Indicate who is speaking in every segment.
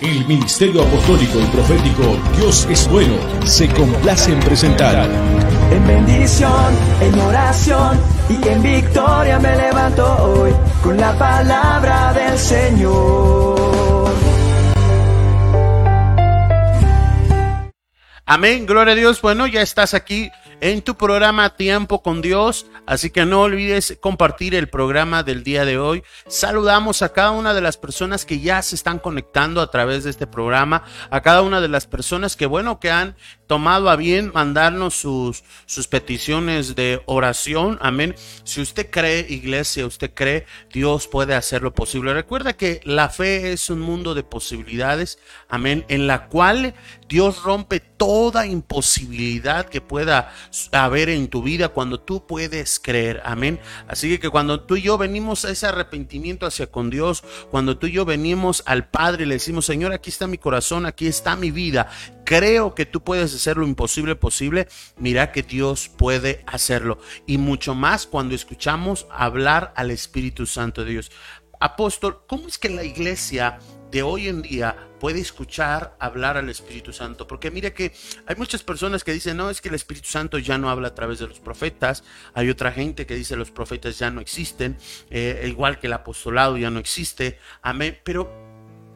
Speaker 1: El Ministerio Apostólico y Profético Dios es Bueno se complace en presentar.
Speaker 2: En bendición, en oración y en victoria me levanto hoy con la palabra del Señor.
Speaker 3: Amén, gloria a Dios. Bueno, ya estás aquí en tu programa Tiempo con Dios, así que no olvides compartir el programa del día de hoy. Saludamos a cada una de las personas que ya se están conectando a través de este programa, a cada una de las personas que, bueno, que han tomado a bien mandarnos sus, sus peticiones de oración. Amén. Si usted cree, iglesia, usted cree, Dios puede hacer lo posible. Recuerda que la fe es un mundo de posibilidades. Amén. En la cual Dios rompe toda imposibilidad que pueda haber en tu vida cuando tú puedes creer. Amén. Así que cuando tú y yo venimos a ese arrepentimiento hacia con Dios, cuando tú y yo venimos al Padre y le decimos, Señor, aquí está mi corazón, aquí está mi vida, creo que tú puedes hacer lo imposible posible, mira que Dios puede hacerlo. Y mucho más cuando escuchamos hablar al Espíritu Santo de Dios. Apóstol, ¿cómo es que la iglesia de hoy en día puede escuchar hablar al Espíritu Santo? Porque mire que hay muchas personas que dicen, no, es que el Espíritu Santo ya no habla a través de los profetas. Hay otra gente que dice los profetas ya no existen, eh, igual que el apostolado ya no existe. Amén. Pero,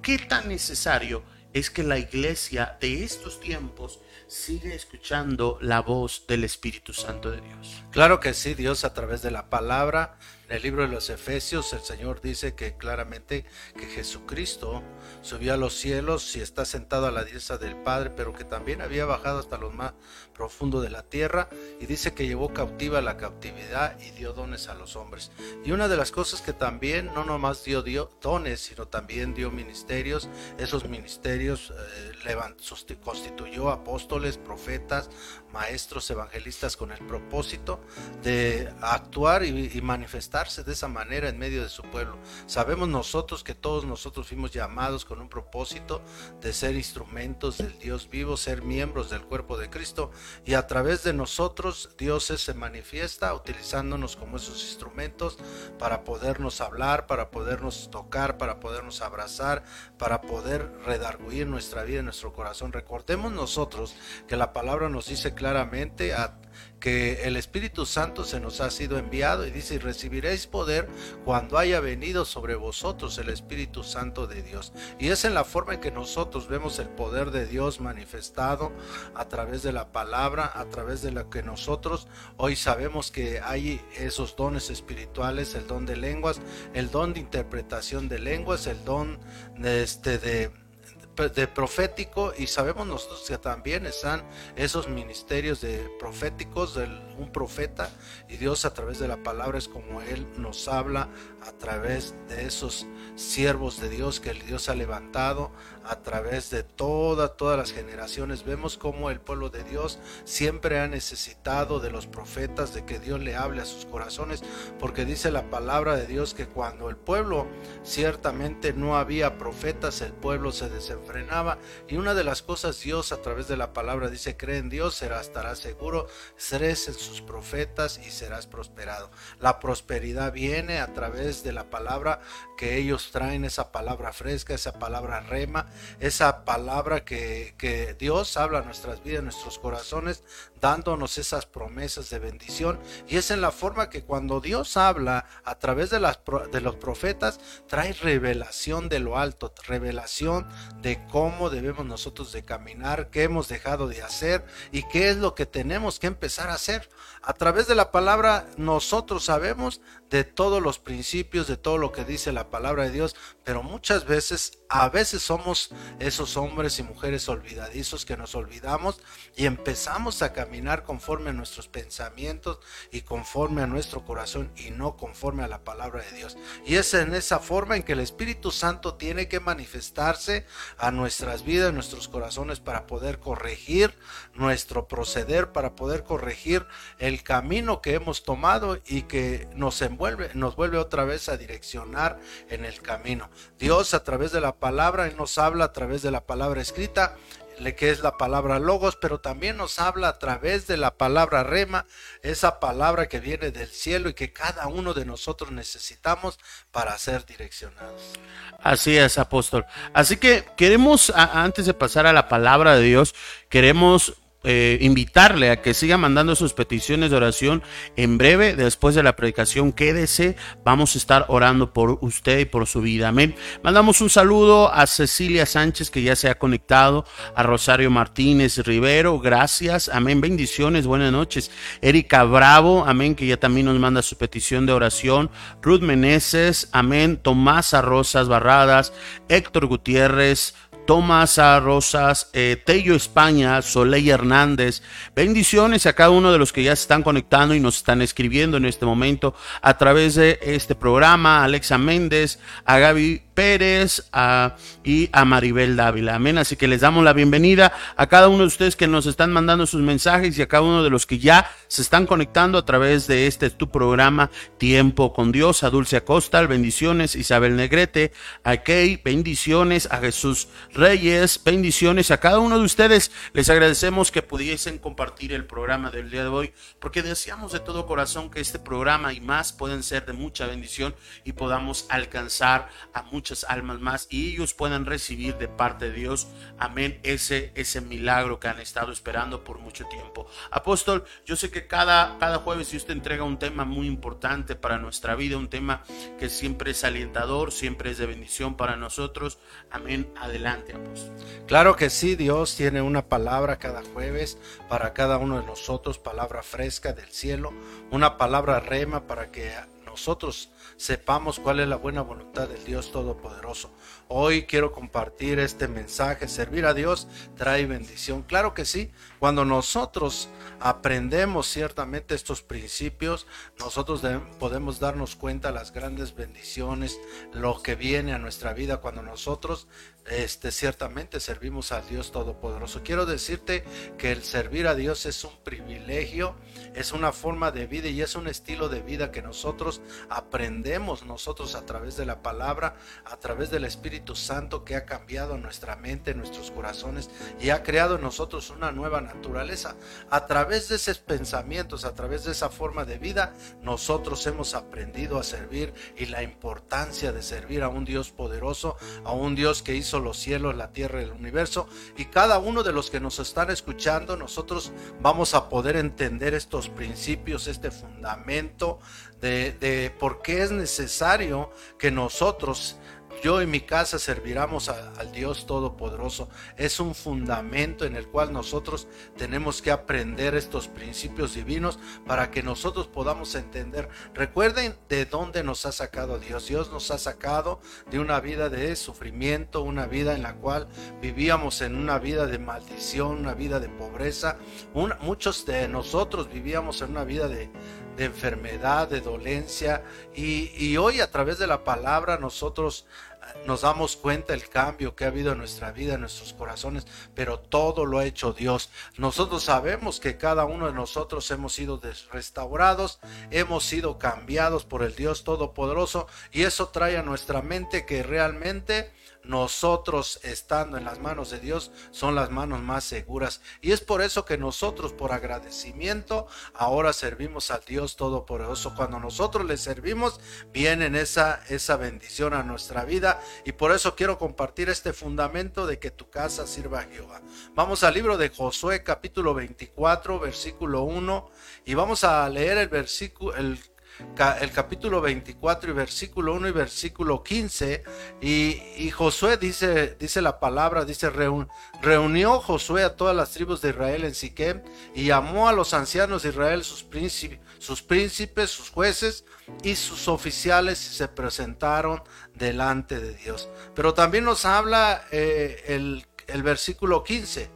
Speaker 3: ¿qué tan necesario es que la iglesia de estos tiempos sigue escuchando la voz del Espíritu Santo de Dios.
Speaker 4: Claro que sí, Dios a través de la palabra, en el libro de los Efesios, el Señor dice que claramente que Jesucristo subió a los cielos y está sentado a la diestra del Padre, pero que también había bajado hasta los más profundo de la tierra y dice que llevó cautiva la cautividad y dio dones a los hombres. Y una de las cosas que también no nomás dio, dio dones, sino también dio ministerios, esos ministerios eh, constituyó apóstoles, profetas, maestros, evangelistas con el propósito de actuar y, y manifestarse de esa manera en medio de su pueblo. Sabemos nosotros que todos nosotros fuimos llamados con un propósito de ser instrumentos del Dios vivo, ser miembros del cuerpo de Cristo y a través de nosotros Dios se manifiesta utilizándonos como esos instrumentos para podernos hablar, para podernos tocar, para podernos abrazar, para poder redarguir nuestra vida, nuestro corazón. Recordemos nosotros que la palabra nos dice claramente que el Espíritu Santo se nos ha sido enviado y dice, recibiréis poder cuando haya venido sobre vosotros el Espíritu Santo de Dios. Y es en la forma en que nosotros vemos el poder de Dios manifestado a través de la palabra, a través de lo que nosotros hoy sabemos que hay esos dones espirituales, el don de lenguas, el don de interpretación de lenguas, el don de, este, de de profético y sabemos nosotros que también están esos ministerios de proféticos de un profeta y Dios a través de la palabra es como Él nos habla a través de esos siervos de Dios que el Dios ha levantado a través de toda, todas las generaciones. Vemos como el pueblo de Dios siempre ha necesitado de los profetas, de que Dios le hable a sus corazones, porque dice la palabra de Dios que cuando el pueblo ciertamente no había profetas, el pueblo se desenfrenaba. Y una de las cosas Dios a través de la palabra dice, cree en Dios, serás, estarás seguro, serás en profetas y serás prosperado. La prosperidad viene a través de la palabra que ellos traen, esa palabra fresca, esa palabra rema, esa palabra que, que Dios habla a nuestras vidas, a nuestros corazones, dándonos esas promesas de bendición. Y es en la forma que cuando Dios habla a través de, las, de los profetas, trae revelación de lo alto, revelación de cómo debemos nosotros de caminar, qué hemos dejado de hacer y qué es lo que tenemos que empezar a hacer. A través de la palabra nosotros sabemos de todos los principios, de todo lo que dice la palabra de Dios, pero muchas veces, a veces somos esos hombres y mujeres olvidadizos que nos olvidamos y empezamos a caminar conforme a nuestros pensamientos y conforme a nuestro corazón y no conforme a la palabra de Dios. Y es en esa forma en que el Espíritu Santo tiene que manifestarse a nuestras vidas, a nuestros corazones para poder corregir nuestro proceder, para poder corregir el camino que hemos tomado y que nos envuelve nos vuelve otra vez a direccionar en el camino. Dios a través de la palabra, nos habla a través de la palabra escrita que es la palabra logos, pero también nos habla a través de la palabra rema, esa palabra que viene del cielo y que cada uno de nosotros necesitamos para ser direccionados.
Speaker 3: Así es, apóstol. Así que queremos, antes de pasar a la palabra de Dios, queremos eh, invitarle a que siga mandando sus peticiones de oración. En breve, después de la predicación, quédese, vamos a estar orando por usted y por su vida, amén. Mandamos un saludo a Cecilia Sánchez que ya se ha conectado, a Rosario Martínez Rivero, gracias, amén, bendiciones, buenas noches. Erika Bravo, amén, que ya también nos manda su petición de oración, Ruth Meneses, amén, Tomás Rosas Barradas, Héctor Gutiérrez, Tomás Rosas, eh, Tello España, Soleil Hernández. Bendiciones a cada uno de los que ya se están conectando y nos están escribiendo en este momento a través de este programa. Alexa Méndez, a Gaby Pérez y a Maribel Dávila. Amén. Así que les damos la bienvenida a cada uno de ustedes que nos están mandando sus mensajes y a cada uno de los que ya se están conectando a través de este tu programa Tiempo con Dios. A Dulce Acosta, bendiciones. Isabel Negrete, a Kay, bendiciones. A Jesús Reyes, bendiciones. A cada uno de ustedes les agradecemos que pudiesen compartir el programa del día de hoy porque deseamos de todo corazón que este programa y más pueden ser de mucha bendición y podamos alcanzar a muchos almas más y ellos puedan recibir de parte de Dios, amén, ese, ese milagro que han estado esperando por mucho tiempo. Apóstol, yo sé que cada, cada jueves usted entrega un tema muy importante para nuestra vida, un tema que siempre es alentador, siempre es de bendición para nosotros. Amén, adelante, apóstol.
Speaker 4: Claro que sí, Dios tiene una palabra cada jueves para cada uno de nosotros, palabra fresca del cielo, una palabra rema para que nosotros sepamos cuál es la buena voluntad del Dios Todopoderoso. Hoy quiero compartir este mensaje. Servir a Dios trae bendición. Claro que sí. Cuando nosotros aprendemos ciertamente estos principios, nosotros podemos darnos cuenta de las grandes bendiciones, lo que viene a nuestra vida cuando nosotros este, ciertamente servimos a Dios Todopoderoso. Quiero decirte que el servir a Dios es un privilegio, es una forma de vida y es un estilo de vida que nosotros aprendemos nosotros a través de la palabra, a través del Espíritu Santo que ha cambiado nuestra mente, nuestros corazones y ha creado en nosotros una nueva naturaleza. A través de esos pensamientos, a través de esa forma de vida, nosotros hemos aprendido a servir y la importancia de servir a un Dios poderoso, a un Dios que hizo los cielos, la tierra y el universo. Y cada uno de los que nos están escuchando, nosotros vamos a poder entender estos principios, este fundamento de, de por qué es necesario que nosotros yo y mi casa serviremos al Dios Todopoderoso. Es un fundamento en el cual nosotros tenemos que aprender estos principios divinos para que nosotros podamos entender. Recuerden de dónde nos ha sacado Dios. Dios nos ha sacado de una vida de sufrimiento, una vida en la cual vivíamos en una vida de maldición, una vida de pobreza. muchos de nosotros vivíamos en una vida de, enfermedad, de dolencia. Y, y hoy a través de la palabra nosotros nos damos cuenta el cambio que ha habido en nuestra vida, en nuestros corazones, pero todo lo ha hecho Dios. Nosotros sabemos que cada uno de nosotros hemos sido restaurados, hemos sido cambiados por el Dios Todopoderoso y eso trae a nuestra mente que realmente nosotros estando en las manos de Dios son las manos más seguras. Y es por eso que nosotros por agradecimiento ahora servimos al Dios Todopoderoso. Cuando nosotros le servimos, viene esa, esa bendición a nuestra vida. Y por eso quiero compartir este fundamento de que tu casa sirva a Jehová. Vamos al libro de Josué capítulo 24, versículo 1. Y vamos a leer el versículo, el el capítulo 24 y versículo 1 y versículo 15. Y, Josué dice, dice la palabra, dice, reunió Josué a todas las tribus de Israel en Siquem y llamó a los ancianos de Israel, sus príncipes, sus, príncipes, sus jueces y sus oficiales y se presentaron delante de Dios. Pero también nos habla eh, el, el versículo 15.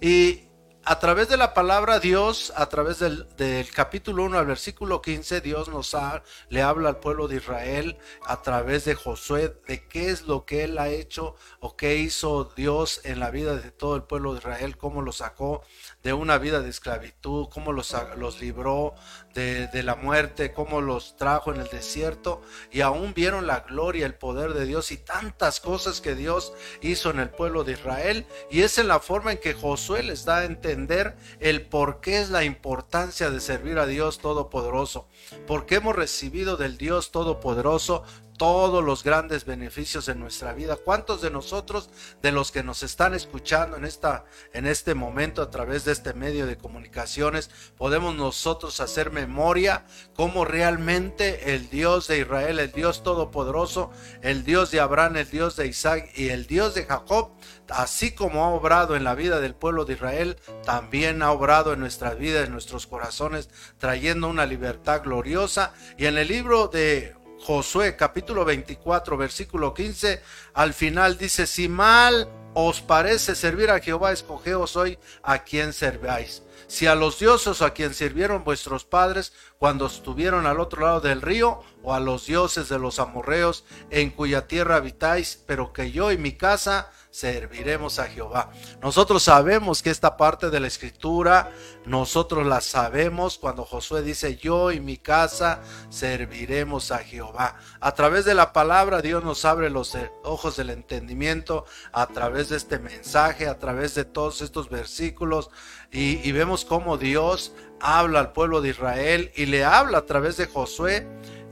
Speaker 4: Y a través de la palabra Dios, a través del, capítulo 1 al versículo 15, Dios nos ha, le habla al pueblo de Israel a través de Josué de qué es lo que él ha hecho o qué hizo Dios en la vida de todo el pueblo de Israel, cómo lo sacó de una vida de esclavitud, cómo los, los libró de, de, la muerte, cómo los trajo en el desierto y aún vieron la gloria, el poder de Dios y tantas cosas que Dios hizo en el pueblo de Israel. Y es en la forma en que Josué les da a entender el por qué es la importancia de servir a Dios Todopoderoso, porque hemos recibido del Dios Todopoderoso todos los grandes beneficios en nuestra vida. ¿Cuántos de nosotros, de los que nos están escuchando en, esta, en este momento a través de este medio de comunicaciones, podemos nosotros hacer memoria cómo realmente el Dios de Israel, el Dios Todopoderoso, el Dios de Abraham, el Dios de Isaac y el Dios de Jacob, así como ha obrado en la vida del pueblo de Israel, también ha obrado en nuestra vida, en nuestros corazones, trayendo una libertad gloriosa. Y en el libro de Josué capítulo 24 versículo 15, al final dice, si mal os parece servir a Jehová, escogeos hoy a quien serváis. Si a los dioses a quien sirvieron vuestros padres cuando estuvieron al otro lado del río, o a los dioses de los amorreos en cuya tierra habitáis, pero que yo y mi casa serviremos a Jehová. Nosotros sabemos que esta parte de la escritura, nosotros la sabemos cuando Josué dice, yo y mi casa serviremos a Jehová. A través de la palabra Dios nos abre los ojos del entendimiento, a través de este mensaje, a través de todos estos versículos, y, y vemos cómo Dios habla al pueblo de Israel y le habla a través de Josué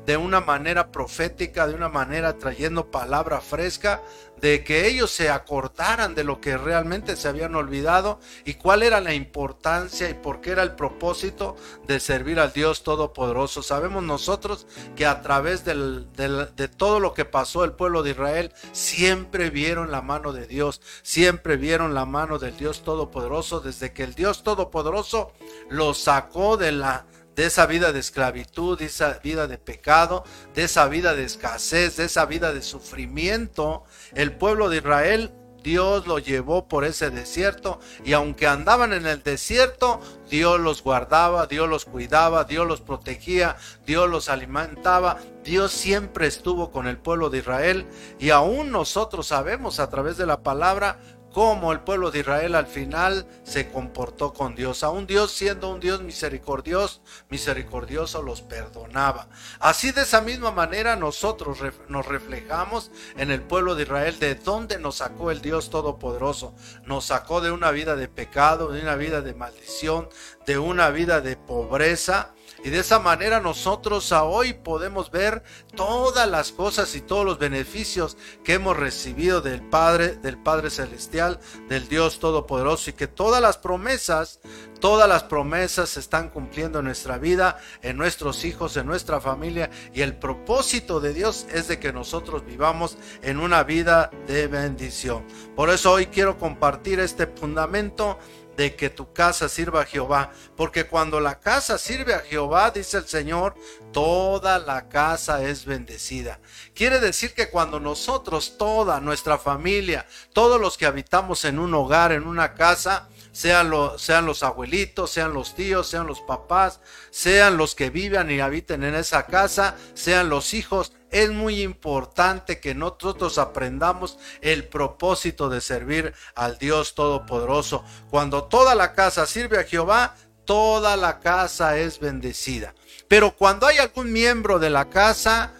Speaker 4: de una manera profética, de una manera trayendo palabra fresca, de que ellos se acordaran de lo que realmente se habían olvidado y cuál era la importancia y por qué era el propósito de servir al Dios Todopoderoso. Sabemos nosotros que a través de todo lo que pasó el pueblo de Israel, siempre vieron la mano de Dios, siempre vieron la mano del Dios Todopoderoso, desde que el Dios Todopoderoso los sacó de la de esa vida de esclavitud, de esa vida de pecado, de esa vida de escasez, de esa vida de sufrimiento. El pueblo de Israel, Dios lo llevó por ese desierto y aunque andaban en el desierto, Dios los guardaba, Dios los cuidaba, Dios los protegía, Dios los alimentaba. Dios siempre estuvo con el pueblo de Israel y aún nosotros sabemos a través de la palabra cómo el pueblo de Israel al final se comportó con Dios. Aún Dios siendo un Dios misericordioso, misericordioso los perdonaba. Así de esa misma manera nosotros nos reflejamos en el pueblo de Israel de dónde nos sacó el Dios Todopoderoso. Nos sacó de una vida de pecado, de una vida de maldición, de una vida de pobreza y de esa manera nosotros hoy podemos ver todas las cosas y todos los beneficios que hemos recibido del Padre, del Padre Celestial, del Dios Todopoderoso y que todas las promesas, todas las promesas se están cumpliendo en nuestra vida, en nuestros hijos, en nuestra familia y el propósito de Dios es de que nosotros vivamos en una vida de bendición. Por eso hoy quiero compartir este fundamento de que tu casa sirva a Jehová, porque cuando la casa sirve a Jehová, dice el Señor, toda la casa es bendecida. Quiere decir que cuando nosotros, toda nuestra familia, todos los que habitamos en un hogar, en una casa, sean, sean los abuelitos, sean los tíos, sean los papás, sean los que vivan y habiten en esa casa, sean los hijos, es muy importante que nosotros aprendamos el propósito de servir al Dios Todopoderoso. Cuando toda la casa sirve a Jehová, toda la casa es bendecida. Pero cuando hay algún miembro de la casa,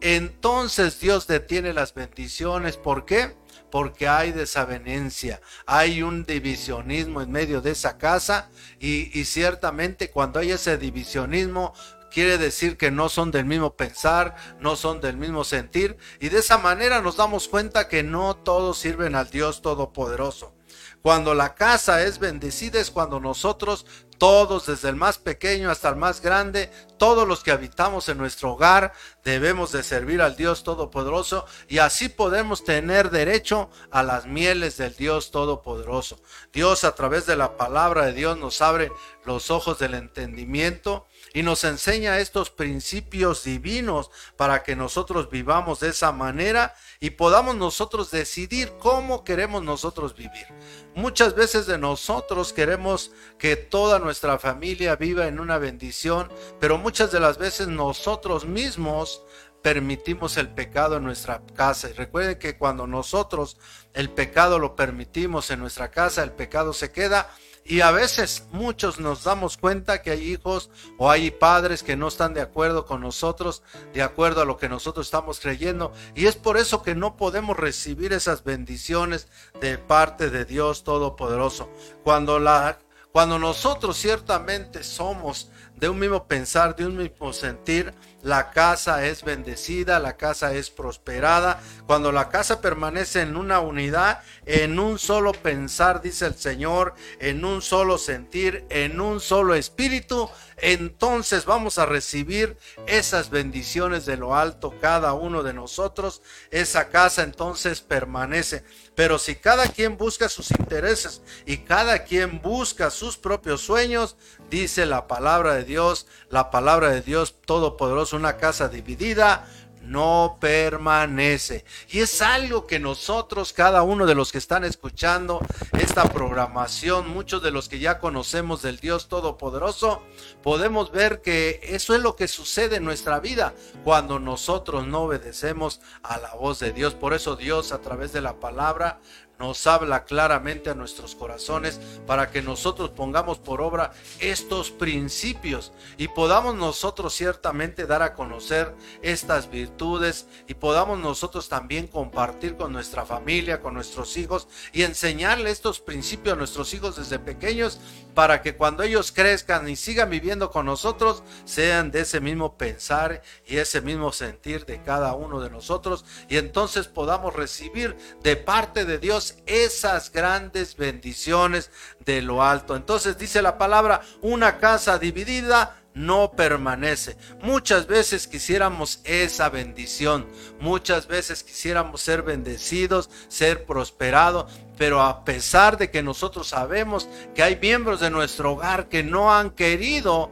Speaker 4: entonces Dios detiene las bendiciones. ¿Por qué? Porque hay desavenencia, hay un divisionismo en medio de esa casa y, y ciertamente cuando hay ese divisionismo quiere decir que no son del mismo pensar, no son del mismo sentir, y de esa manera nos damos cuenta que no todos sirven al Dios Todopoderoso. Cuando la casa es bendecida es cuando nosotros todos, desde el más pequeño hasta el más grande, todos los que habitamos en nuestro hogar, debemos de servir al Dios Todopoderoso y así podemos tener derecho a las mieles del Dios Todopoderoso. Dios a través de la palabra de Dios nos abre los ojos del entendimiento y nos enseña estos principios divinos para que nosotros vivamos de esa manera y podamos nosotros decidir cómo queremos nosotros vivir. Muchas veces de nosotros queremos que toda nuestra familia viva en una bendición, pero muchas de las veces nosotros mismos permitimos el pecado en nuestra casa. Y recuerden que cuando nosotros el pecado lo permitimos en nuestra casa, el pecado se queda y a veces muchos nos damos cuenta que hay hijos o hay padres que no están de acuerdo con nosotros, de acuerdo a lo que nosotros estamos creyendo. Y es por eso que no podemos recibir esas bendiciones de parte de Dios Todopoderoso. Cuando, la, cuando nosotros ciertamente somos de un mismo pensar, de un mismo sentir, la casa es bendecida, la casa es prosperada. Cuando la casa permanece en una unidad, en un solo pensar, dice el Señor, en un solo sentir, en un solo espíritu, entonces vamos a recibir esas bendiciones de lo alto cada uno de nosotros. Esa casa entonces permanece. Pero si cada quien busca sus intereses y cada quien busca sus propios sueños, dice la palabra de Dios, la palabra de Dios Todopoderoso, una casa dividida no permanece. Y es algo que nosotros, cada uno de los que están escuchando esta programación, muchos de los que ya conocemos del Dios Todopoderoso, podemos ver que eso es lo que sucede en nuestra vida cuando nosotros no obedecemos a la voz de Dios. Por eso Dios a través de la palabra nos habla claramente a nuestros corazones para que nosotros pongamos por obra estos principios y podamos nosotros ciertamente dar a conocer estas virtudes y podamos nosotros también compartir con nuestra familia, con nuestros hijos y enseñarle estos principios a nuestros hijos desde pequeños para que cuando ellos crezcan y sigan viviendo con nosotros sean de ese mismo pensar y ese mismo sentir de cada uno de nosotros y entonces podamos recibir de parte de Dios esas grandes bendiciones de lo alto. Entonces dice la palabra, una casa dividida no permanece. Muchas veces quisiéramos esa bendición, muchas veces quisiéramos ser bendecidos, ser prosperados, pero a pesar de que nosotros sabemos que hay miembros de nuestro hogar que no han querido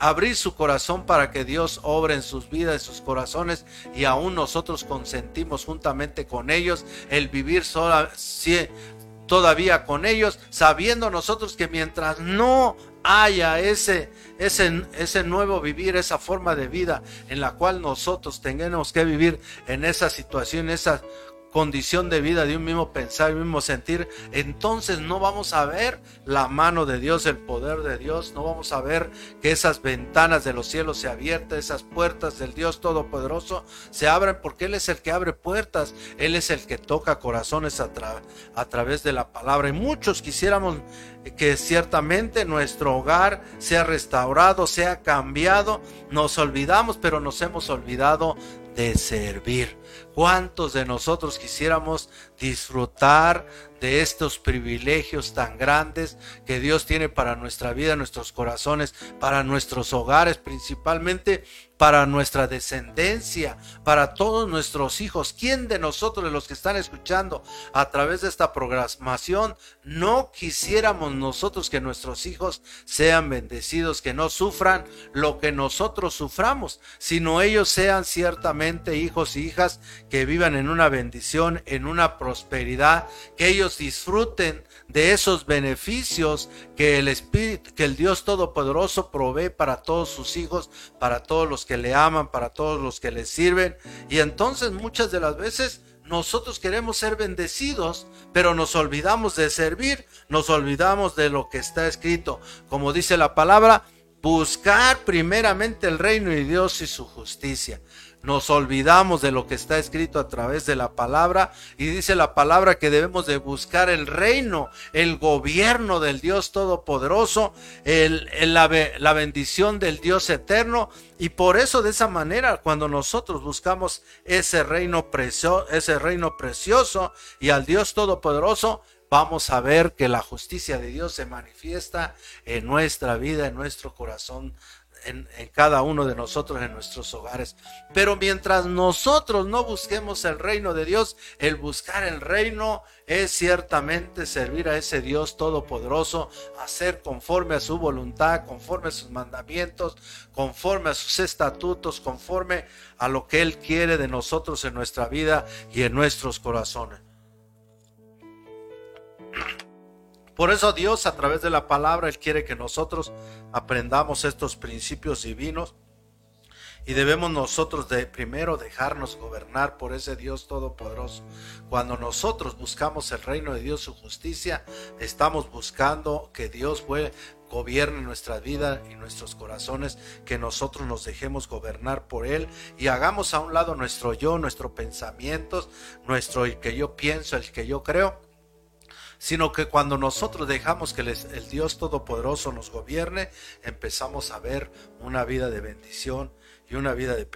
Speaker 4: abrir su corazón para que Dios obre en sus vidas, en sus corazones, y aún nosotros consentimos juntamente con ellos el vivir sola, todavía con ellos, sabiendo nosotros que mientras no haya ese, ese, ese nuevo vivir, esa forma de vida en la cual nosotros tengamos que vivir en esa situación, esa condición de vida, de un mismo pensar, un mismo sentir, entonces no vamos a ver la mano de Dios, el poder de Dios, no vamos a ver que esas ventanas de los cielos se abiertan, esas puertas del Dios Todopoderoso se abren porque Él es el que abre puertas, Él es el que toca corazones a, a través de la palabra. Y muchos quisiéramos que ciertamente nuestro hogar sea restaurado, sea cambiado, nos olvidamos, pero nos hemos olvidado de servir. ¿Cuántos de nosotros quisiéramos disfrutar de estos privilegios tan grandes que Dios tiene para nuestra vida, nuestros corazones, para nuestros hogares, principalmente para nuestra descendencia, para todos nuestros hijos. ¿Quién de nosotros, de los que están escuchando a través de esta programación, no quisiéramos nosotros que nuestros hijos sean bendecidos, que no sufran lo que nosotros suframos, sino ellos sean ciertamente hijos y hijas que vivan en una bendición, en una prosperidad, que ellos disfruten de esos beneficios que el Espíritu, que el Dios Todopoderoso provee para todos sus hijos, para todos los que le aman, para todos los que le sirven. Y entonces muchas de las veces nosotros queremos ser bendecidos, pero nos olvidamos de servir, nos olvidamos de lo que está escrito. Como dice la palabra, buscar primeramente el reino de Dios y su justicia nos olvidamos de lo que está escrito a través de la palabra y dice la palabra que debemos de buscar el reino, el gobierno del Dios Todopoderoso, el, la, la bendición del Dios eterno y por eso de esa manera cuando nosotros buscamos ese reino, precioso, ese reino precioso y al Dios Todopoderoso, vamos a ver que la justicia de Dios se manifiesta en nuestra vida, en nuestro corazón, en, cada uno de nosotros, en nuestros hogares. Pero mientras nosotros no busquemos el reino de Dios, el buscar el reino es ciertamente servir a ese Dios todopoderoso, hacer conforme a su voluntad, conforme a sus mandamientos, conforme a sus estatutos, conforme a lo que Él quiere de nosotros en nuestra vida y en nuestros corazones. Por eso Dios a través de la palabra, Él quiere que nosotros aprendamos estos principios divinos y debemos nosotros de primero dejarnos gobernar por ese Dios todopoderoso. Cuando nosotros buscamos el reino de Dios, su justicia, estamos buscando que Dios gobierne nuestra vida y nuestros corazones, que nosotros nos dejemos gobernar por Él y hagamos a un lado nuestro yo, nuestros pensamientos, nuestro el que yo pienso, el que yo creo sino que cuando nosotros dejamos que el Dios Todopoderoso nos gobierne, empezamos a ver una vida de bendición y una vida de,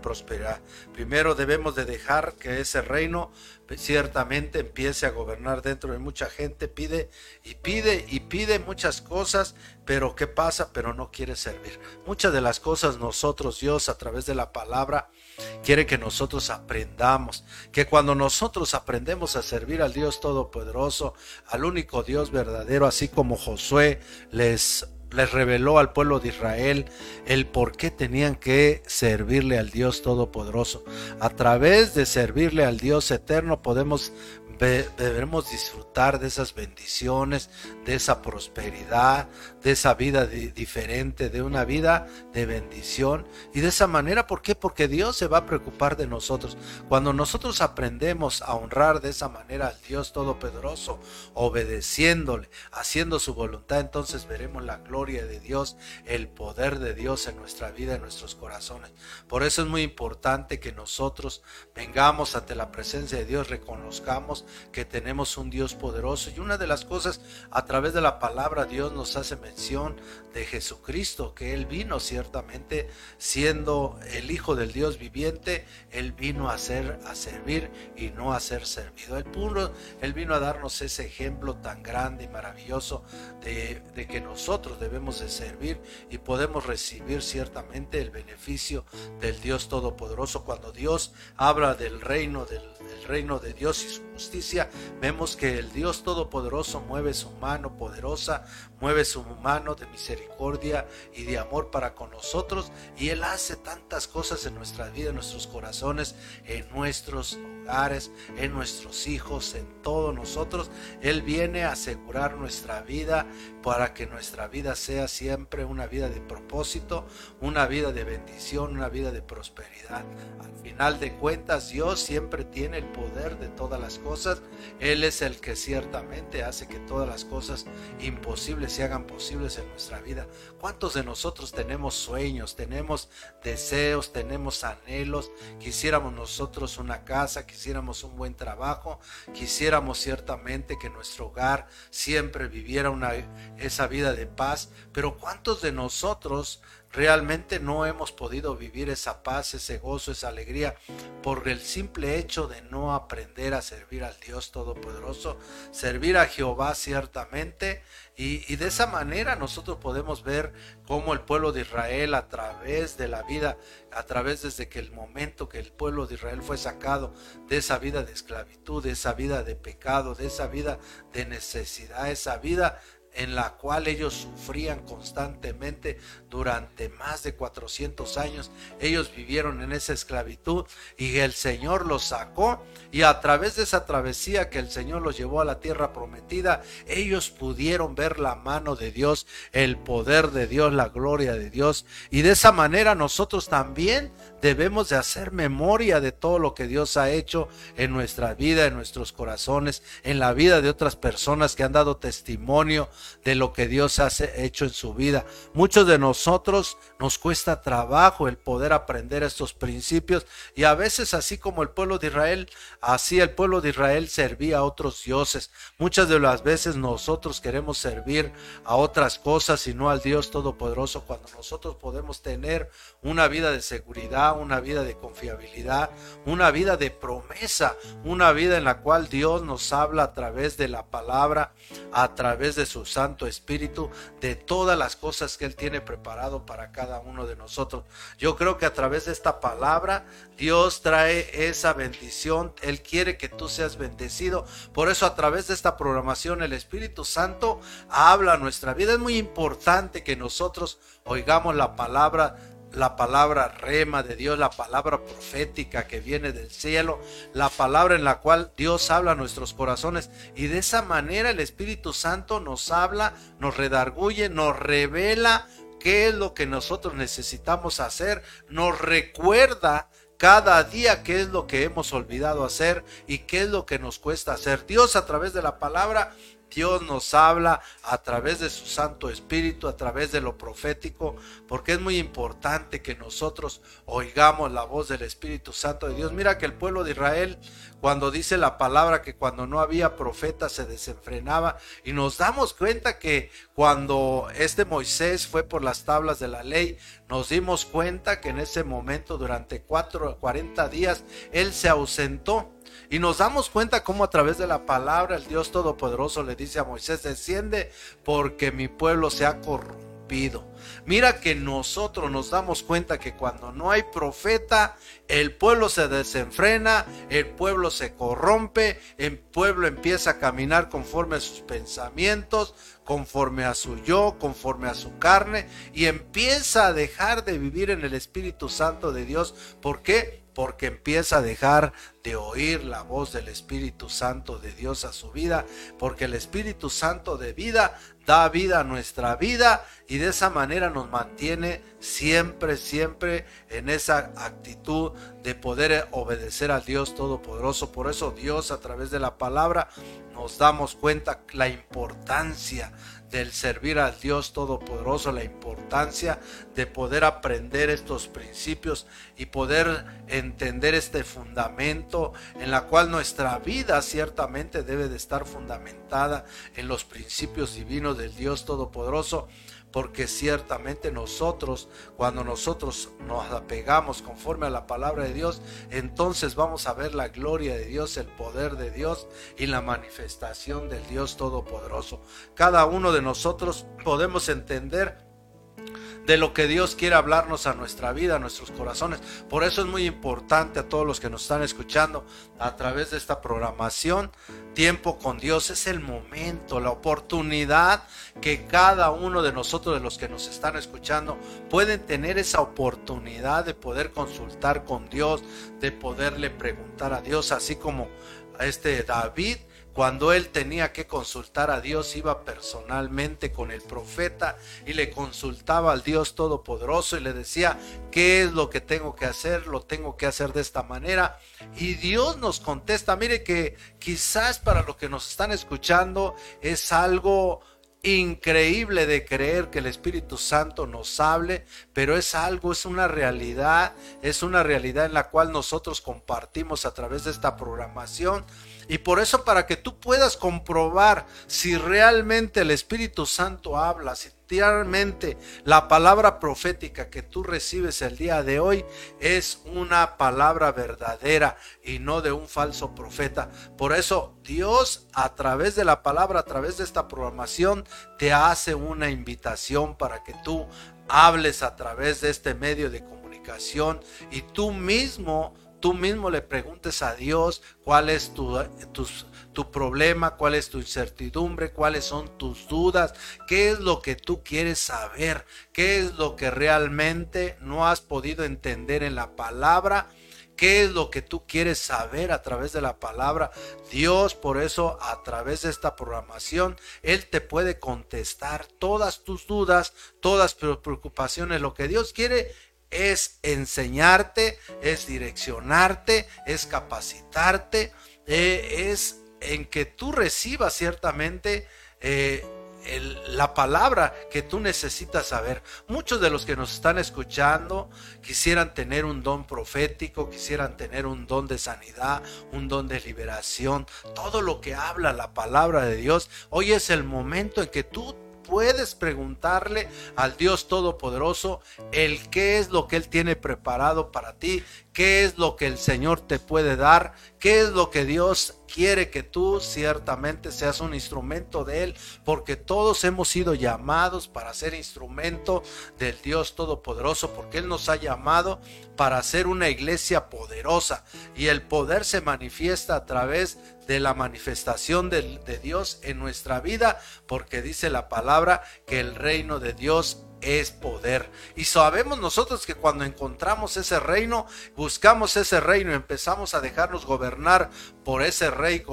Speaker 4: prosperidad. Primero debemos de dejar que ese reino ciertamente empiece a gobernar dentro de mucha gente, pide y pide y pide muchas cosas, pero ¿qué pasa? Pero no quiere servir. Muchas de las cosas nosotros, Dios, a través de la palabra, quiere que nosotros aprendamos, que cuando nosotros aprendemos a servir al Dios Todopoderoso, al único Dios verdadero, así como Josué les les reveló al pueblo de Israel el por qué tenían que servirle al Dios Todopoderoso. A través de servirle al Dios eterno podemos debemos disfrutar de esas bendiciones, de esa prosperidad, de esa vida diferente, de una vida de bendición. Y de esa manera, ¿por qué? Porque Dios se va a preocupar de nosotros. Cuando nosotros aprendemos a honrar de esa manera al Dios Todopoderoso, obedeciéndole, haciendo su voluntad, entonces veremos la gloria de Dios, el poder de Dios en nuestra vida, en nuestros corazones. Por eso es muy importante que nosotros vengamos ante la presencia de Dios, reconozcamos que tenemos un Dios poderoso. Y una de las cosas, a través de la palabra, Dios nos hace mención de Jesucristo, que Él vino ciertamente siendo el Hijo del Dios viviente, Él vino a ser, a servir y no a ser servido. El puro, Él vino a darnos ese ejemplo tan grande y maravilloso de, de que nosotros debemos de servir y podemos recibir ciertamente el beneficio del Dios Todopoderoso. Cuando Dios habla del reino del el reino de Dios y su justicia, vemos que el Dios Todopoderoso mueve su mano poderosa, mueve su mano de misericordia y de amor para con nosotros y Él hace tantas cosas en nuestra vida, en nuestros corazones, en nuestros en nuestros hijos, en todos nosotros. Él viene a asegurar nuestra vida para que nuestra vida sea siempre una vida de propósito, una vida de bendición, una vida de prosperidad. Al final de cuentas, Dios siempre tiene el poder de todas las cosas. Él es el que ciertamente hace que todas las cosas imposibles se hagan posibles en nuestra vida. ¿Cuántos de nosotros tenemos sueños, tenemos deseos, tenemos anhelos? Quisiéramos nosotros una casa, un buen trabajo, quisiéramos ciertamente que nuestro hogar siempre viviera una, esa vida de paz, pero ¿cuántos de nosotros realmente no hemos podido vivir esa paz, ese gozo, esa alegría por el simple hecho de no aprender a servir al Dios Todopoderoso, servir a Jehová ciertamente y, de esa manera nosotros podemos ver cómo el pueblo de Israel a través de la vida, a través desde que el momento que el pueblo de Israel fue sacado de esa vida de esclavitud, de esa vida de pecado, de esa vida de necesidad, esa vida en la cual ellos sufrían constantemente durante más de 400 años. Ellos vivieron en esa esclavitud y el Señor los sacó y a través de esa travesía que el Señor los llevó a la tierra prometida, ellos pudieron ver la mano de Dios, el poder de Dios, la gloria de Dios y de esa manera nosotros también debemos de hacer memoria de todo lo que Dios ha hecho en nuestra vida, en nuestros corazones, en la vida de otras personas que han dado testimonio de lo que Dios ha hecho en su vida. Muchos de nosotros nos cuesta trabajo el poder aprender estos principios y a veces así como el pueblo de Israel, así el pueblo de Israel servía a otros dioses. Muchas de las veces nosotros queremos servir a otras cosas y no al Dios Todopoderoso cuando nosotros podemos tener una vida de seguridad, una vida de confiabilidad, una vida de promesa, una vida en la cual Dios nos habla a través de la palabra, a través de su Santo Espíritu, de todas las cosas que Él tiene preparado para cada uno de nosotros. Yo creo que a través de esta palabra Dios trae esa bendición. Él quiere que tú seas bendecido. Por eso a través de esta programación el Espíritu Santo habla a nuestra vida. Es muy importante que nosotros oigamos la palabra la palabra rema de Dios, la palabra profética que viene del cielo, la palabra en la cual Dios habla a nuestros corazones. Y de esa manera el Espíritu Santo nos habla, nos redarguye, nos revela qué es lo que nosotros necesitamos hacer, nos recuerda cada día qué es lo que hemos olvidado hacer y qué es lo que nos cuesta hacer. Dios a través de la palabra Dios nos habla a través de su Santo Espíritu, a través de lo profético, porque es muy importante que nosotros oigamos la voz del Espíritu Santo de Dios. Mira que el pueblo de Israel, cuando dice la palabra que cuando no había profeta se desenfrenaba, y nos damos cuenta que cuando este Moisés fue por las tablas de la ley, nos dimos cuenta que en ese momento, durante cuatro, 40 días, él se ausentó y nos damos cuenta cómo a través de la palabra el Dios Todopoderoso le dice a Moisés, desciende porque mi pueblo se ha corrompido. Mira que nosotros nos damos cuenta que cuando no hay profeta, el pueblo se desenfrena, el pueblo se corrompe, el pueblo empieza a caminar conforme a sus pensamientos, conforme a su yo, conforme a su carne, y empieza a dejar de vivir en el Espíritu Santo de Dios. ¿Por qué? porque empieza a dejar de oír la voz del Espíritu Santo de Dios a su vida, porque el Espíritu Santo de vida da vida a nuestra vida y de esa manera nos mantiene siempre, siempre en esa actitud de poder obedecer al Dios Todopoderoso. Por eso Dios a través de la palabra nos damos cuenta la importancia del servir al Dios Todopoderoso, la importancia de poder aprender estos principios y poder entender este fundamento en la cual nuestra vida ciertamente debe de estar fundamentada en los principios divinos del Dios Todopoderoso porque ciertamente nosotros, cuando nosotros nos apegamos conforme a la palabra de Dios, entonces vamos a ver la gloria de Dios, el poder de Dios y la manifestación del Dios Todopoderoso. Cada uno de nosotros podemos entender de lo que Dios quiere hablarnos a nuestra vida, a nuestros corazones. Por eso es muy importante a todos los que nos están escuchando a través de esta programación. Tiempo con Dios es el momento, la oportunidad que cada uno de nosotros, de los que nos están escuchando, pueden tener esa oportunidad de poder consultar con Dios, de poderle preguntar a Dios, así como a este David cuando él tenía que consultar a Dios, iba personalmente con el profeta y le consultaba al Dios Todopoderoso y le decía, ¿qué es lo que tengo que hacer? Lo tengo que hacer de esta manera. Y Dios nos contesta, mire que quizás para lo que nos están escuchando es algo increíble de creer que el Espíritu Santo nos hable, pero es algo, es una realidad, es una realidad en la cual nosotros compartimos a través de esta programación y por eso para que tú puedas comprobar si realmente el Espíritu Santo habla, si realmente la palabra profética que tú recibes el día de hoy es una palabra verdadera y no de un falso profeta. Por eso Dios a través de la palabra, a través de esta programación, te hace una invitación para que tú hables a través de este medio de comunicación y tú mismo tú mismo le preguntes a Dios cuál es tu, tu, problema, cuál es tu incertidumbre, cuáles son tus dudas, qué es lo que tú quieres saber, qué es lo que realmente no has podido entender en la palabra. ¿Qué es lo que tú quieres saber a través de la palabra? Dios, por eso, a través de esta programación, Él te puede contestar todas tus dudas, todas tus preocupaciones. Lo que Dios quiere es enseñarte, es direccionarte, es capacitarte, eh, es en que tú recibas ciertamente eh, la palabra que tú necesitas saber. Muchos de los que nos están escuchando quisieran tener un don profético, quisieran tener un don de sanidad, un don de liberación, todo lo que habla la palabra de Dios. Hoy es el momento en que tú puedes preguntarle al Dios Todopoderoso el qué es lo que Él tiene preparado para ti, qué es lo que el Señor te puede dar, qué es lo que Dios quiere que tú ciertamente seas un instrumento de Él, porque todos hemos sido llamados para ser instrumento del Dios Todopoderoso, porque Él nos ha llamado para ser una iglesia poderosa y el poder se manifiesta a través de la manifestación de, Dios en nuestra vida, porque dice la palabra que el reino de Dios es poder. Y sabemos nosotros que cuando encontramos ese reino, buscamos ese reino, empezamos a dejarnos gobernar por ese rey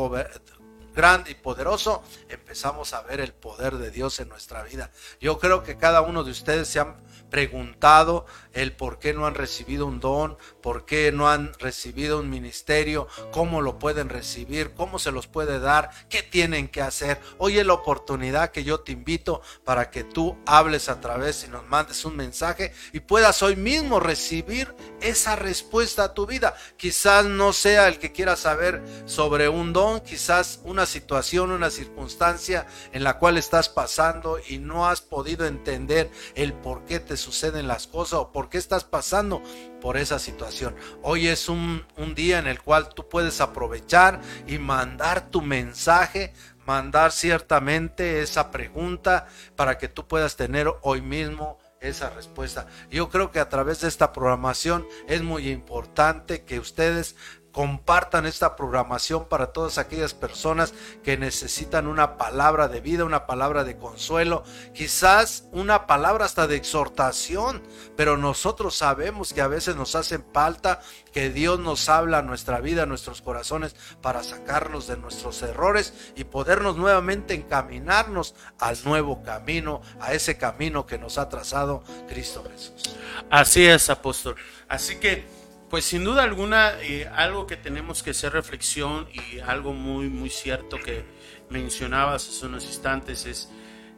Speaker 4: grande y poderoso, empezamos a ver el poder de Dios en nuestra vida. Yo creo que cada uno de ustedes se han preguntado el por qué no han recibido un don, por qué no han recibido un ministerio, cómo lo pueden recibir, cómo se los puede dar, qué tienen que hacer. Hoy es la oportunidad que yo te invito para que tú hables a través y nos mandes un mensaje y puedas hoy mismo recibir esa respuesta a tu vida. Quizás no sea el que quiera saber sobre un don, quizás una situación, una circunstancia en la cual estás pasando y no has podido entender el por qué te suceden las cosas o por qué estás pasando por esa situación. Hoy es un, un día en el cual tú puedes aprovechar y mandar tu mensaje, mandar ciertamente esa pregunta para que tú puedas tener hoy mismo esa respuesta. Yo creo que a través de esta programación es muy importante que ustedes compartan esta programación para todas aquellas personas que necesitan una palabra de vida, una palabra de consuelo, quizás una palabra hasta de exhortación, pero nosotros sabemos que a veces nos hacen falta que Dios nos habla a nuestra vida, a nuestros corazones, para sacarnos de nuestros errores y podernos nuevamente encaminarnos al nuevo camino, a ese camino que nos ha trazado Cristo Jesús.
Speaker 3: Así es, apóstol. Así que pues sin duda alguna, eh, algo que tenemos que hacer reflexión y algo muy, muy cierto que mencionabas hace unos instantes es,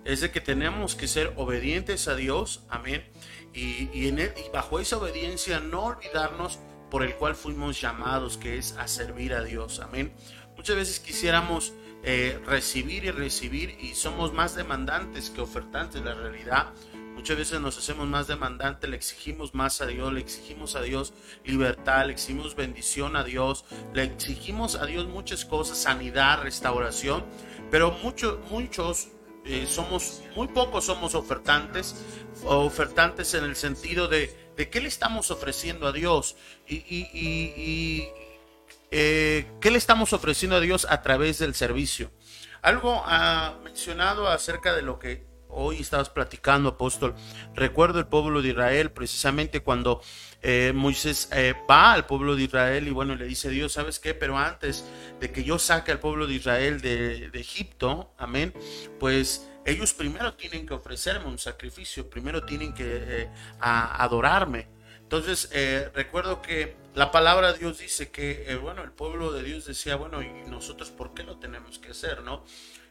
Speaker 3: es de que tenemos que ser obedientes a Dios, amén, y, en y bajo esa obediencia no olvidarnos por el cual fuimos llamados, que es a servir a Dios, amén. Muchas veces quisiéramos eh, recibir y recibir y somos más demandantes que ofertantes, la realidad Muchas veces nos hacemos más demandantes, le exigimos más a Dios, le exigimos a Dios libertad, le exigimos bendición a Dios, le exigimos a Dios muchas cosas, sanidad, restauración, pero muchos, muchos eh, somos, muy pocos somos ofertantes, ofertantes en el sentido de, qué le estamos ofreciendo a Dios y, eh, qué le estamos ofreciendo a Dios a través del servicio. Algo ha mencionado acerca de lo que hoy estabas platicando, apóstol. Recuerdo el pueblo de Israel, precisamente cuando eh, Moisés eh, va al pueblo de Israel y bueno, le dice Dios, ¿sabes qué? Pero antes de que yo saque al pueblo de Israel de, Egipto, amén, pues ellos primero tienen que ofrecerme un sacrificio, primero tienen que eh, adorarme. Entonces, recuerdo que la palabra de Dios dice que, bueno, el pueblo de Dios decía, bueno, ¿y nosotros por qué lo tenemos que hacer, no?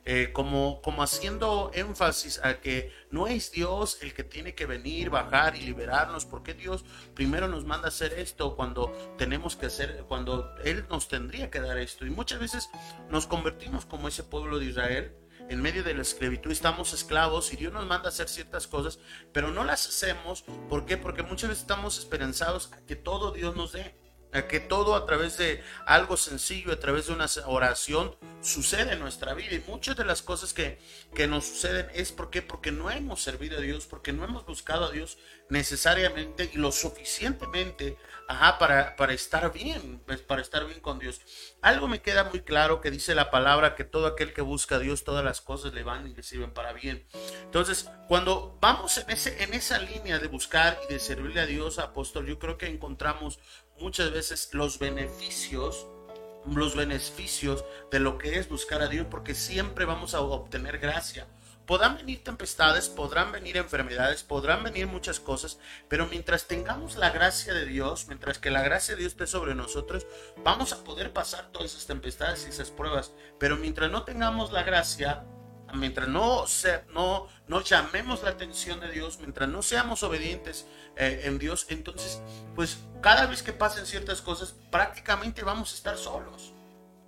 Speaker 3: Eh, como, como haciendo énfasis a que no es Dios el que tiene que venir, bajar y liberarnos, porque Dios primero nos manda hacer esto cuando tenemos que hacer, cuando Él nos tendría que dar esto. Y muchas veces nos convertimos como ese pueblo de Israel. En medio de la esclavitud estamos esclavos y Dios nos manda hacer ciertas cosas, pero no las hacemos. ¿Por qué? Porque muchas veces estamos esperanzados a que todo Dios nos dé que todo a través de algo sencillo, a través de una oración, sucede en nuestra vida. Y muchas de las cosas que, que nos suceden es porque, porque no hemos servido a Dios, porque no hemos buscado a Dios necesariamente y lo suficientemente ajá, para, para estar bien, pues, para estar bien con Dios. Algo me queda muy claro que dice la palabra que todo aquel que busca a Dios, todas las cosas le van y le sirven para bien. Entonces, cuando vamos en, ese, en esa línea de buscar y de servirle a Dios, apóstol, yo creo que encontramos muchas veces los beneficios los beneficios de lo que es buscar a Dios porque siempre vamos a obtener gracia. Podrán venir tempestades, podrán venir enfermedades, podrán venir muchas cosas, pero mientras tengamos la gracia de Dios, mientras que la gracia de Dios esté sobre nosotros, vamos a poder pasar todas esas tempestades y esas pruebas. Pero mientras no tengamos la gracia, mientras no, se, no, no llamemos la atención de Dios, mientras no seamos obedientes eh, en Dios, entonces, pues cada vez que pasen ciertas cosas, prácticamente vamos a estar solos.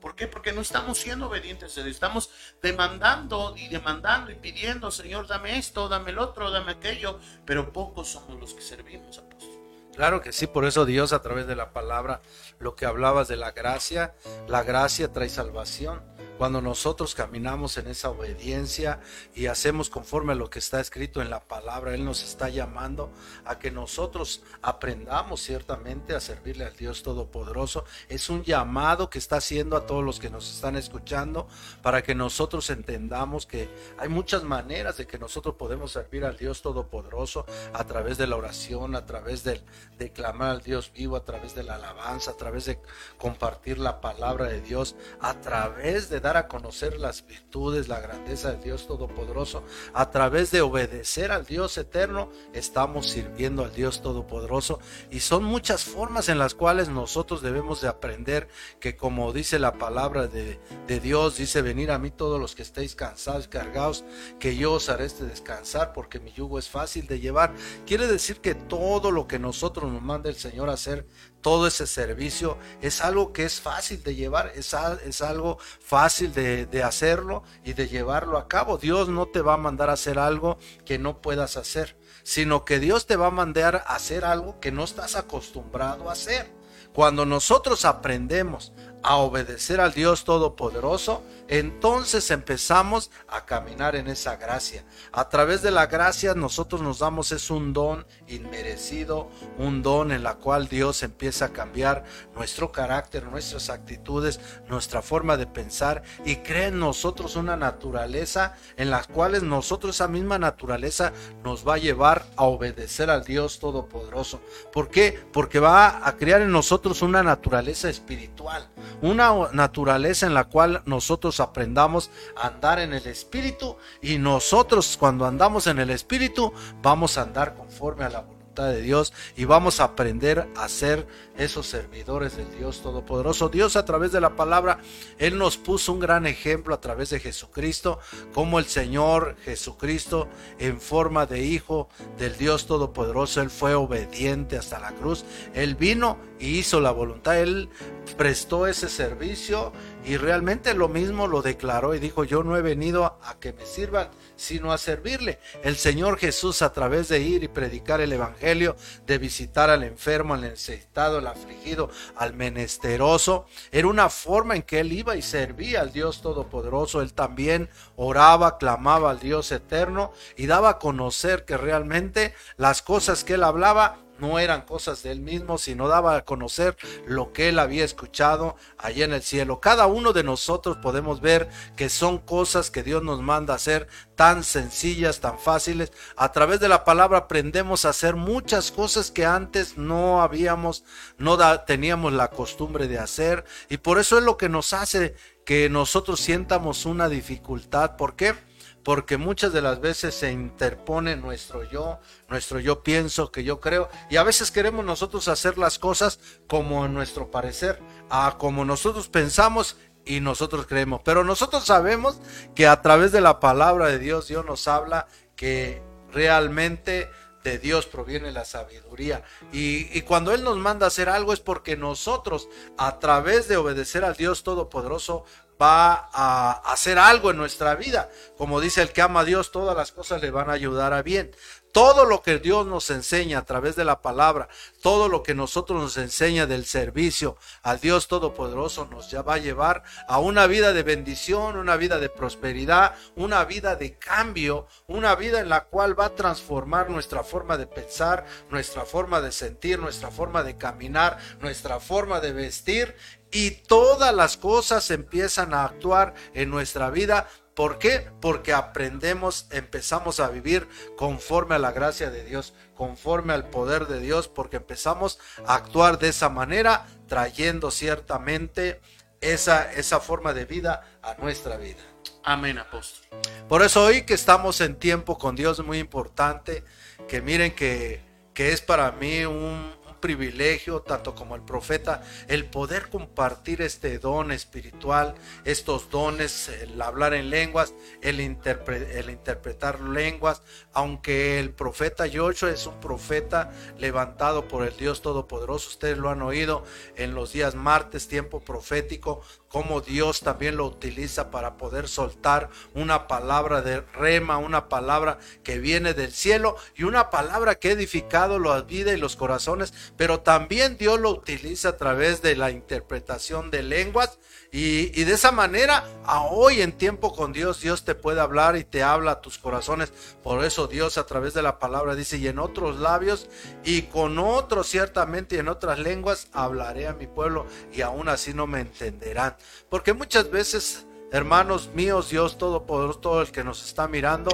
Speaker 3: ¿Por qué? Porque no estamos siendo obedientes, estamos demandando y demandando y pidiendo, Señor, dame esto, dame el otro, dame aquello, pero pocos somos los que servimos, apóstol.
Speaker 4: Claro que sí, por eso Dios a través de la palabra, lo que hablabas de la gracia, la gracia trae salvación. Cuando nosotros caminamos en esa obediencia y hacemos conforme a lo que está escrito en la palabra, Él nos está llamando a que nosotros aprendamos ciertamente a servirle al Dios Todopoderoso. Es un llamado que está haciendo a todos los que nos están escuchando para que nosotros entendamos que hay muchas maneras de que nosotros podemos servir al Dios Todopoderoso a través de la oración, a través del de clamar al Dios vivo, a través de la alabanza, a través de compartir la palabra de Dios, a través de dar a conocer las virtudes, la grandeza de Dios Todopoderoso. A través de obedecer al Dios eterno, estamos sirviendo al Dios Todopoderoso. Y son muchas formas en las cuales nosotros debemos de aprender que como dice la palabra de, de Dios, dice, venir a mí todos los que estéis cansados, cargados, que yo os haré este descansar porque mi yugo es fácil de llevar. Quiere decir que todo lo que nosotros nos manda el Señor a hacer, todo ese servicio es algo que es fácil de llevar, es, es algo fácil de, de, hacerlo y de llevarlo a cabo. Dios no te va a mandar a hacer algo que no puedas hacer, sino que Dios te va a mandar a hacer algo que no estás acostumbrado a hacer. Cuando nosotros aprendemos a obedecer al Dios Todopoderoso, entonces empezamos a caminar en esa gracia. A través de la gracia nosotros nos damos es un don inmerecido, un don en la cual Dios empieza a cambiar nuestro carácter, nuestras actitudes, nuestra forma de pensar y crea en nosotros una naturaleza en la cual nosotros esa misma naturaleza nos va a llevar a obedecer al Dios Todopoderoso. ¿Por qué? Porque va a crear en nosotros una naturaleza espiritual una naturaleza en la cual nosotros aprendamos a andar en el Espíritu y nosotros cuando andamos en el Espíritu vamos a andar conforme a la voluntad de Dios y vamos a aprender a ser esos servidores del Dios Todopoderoso. Dios a través de la palabra, Él nos puso un gran ejemplo a través de Jesucristo, como el Señor Jesucristo en forma de Hijo del Dios Todopoderoso, Él fue obediente hasta la cruz. Él vino y hizo la voluntad, Él prestó ese servicio y realmente lo mismo lo declaró y dijo, yo no he venido a que me sirvan, sino a servirle. El Señor Jesús a través de ir y predicar el Evangelio, de visitar al enfermo, al necesitado, al afligido, al menesteroso, era una forma en que él iba y servía al Dios Todopoderoso. Él también oraba, clamaba al Dios eterno y daba a conocer que realmente las cosas que él hablaba no eran cosas de él mismo, sino daba a conocer lo que él había escuchado allá en el cielo. Cada uno de nosotros podemos ver que son cosas que Dios nos manda hacer tan sencillas, tan fáciles. A través de la palabra aprendemos a hacer muchas cosas que antes no habíamos, no teníamos la costumbre de hacer. Y por eso es lo que nos hace que nosotros sientamos una dificultad. ¿Por qué? Porque muchas de las veces se interpone nuestro yo, nuestro yo pienso, que yo creo, y a veces queremos nosotros hacer las cosas como en nuestro parecer, a como nosotros pensamos y nosotros creemos. Pero nosotros sabemos que a través de la palabra de Dios, Dios nos habla que realmente de Dios proviene la sabiduría. Y, cuando Él nos manda a hacer algo es porque nosotros, a través de obedecer al Dios Todopoderoso, va a hacer algo en nuestra vida. Como dice el que ama a Dios, todas las cosas le van a ayudar a bien. Todo lo que Dios nos enseña a través de la palabra, todo lo que nosotros nos enseña del servicio al Dios Todopoderoso nos va a llevar a una vida de bendición, una vida de prosperidad, una vida de cambio, una vida en la cual va a transformar nuestra forma de pensar, nuestra forma de sentir, nuestra forma de caminar, nuestra forma de vestir y todas las cosas empiezan a actuar en nuestra vida. ¿Por qué? Porque aprendemos, empezamos a vivir conforme a la gracia de Dios, conforme al poder de Dios, porque empezamos a actuar de esa manera, trayendo ciertamente esa, esa forma de vida a nuestra vida.
Speaker 3: Amén, apóstol.
Speaker 4: Por eso hoy que estamos en tiempo con Dios es muy importante, que miren que, que es para mí un, privilegio, tanto como el profeta, el poder compartir este don espiritual, estos dones, el hablar en lenguas, el, el interpretar lenguas, aunque el profeta Joshua es un profeta levantado por el Dios Todopoderoso, ustedes lo han oído en los días martes, tiempo profético, cómo Dios también lo utiliza para poder soltar una palabra de rema, una palabra que viene del cielo y una palabra que ha edificado la vida y los corazones, pero también Dios lo utiliza a través de la interpretación de lenguas y, de esa manera, hoy en tiempo con Dios, Dios te puede hablar y te habla a tus corazones. Por eso Dios a través de la palabra dice, y en otros labios y con otros ciertamente y en otras lenguas hablaré a mi pueblo y aún así no me entenderán. Porque muchas veces hermanos míos, Dios Todopoderoso, todo el que nos está mirando,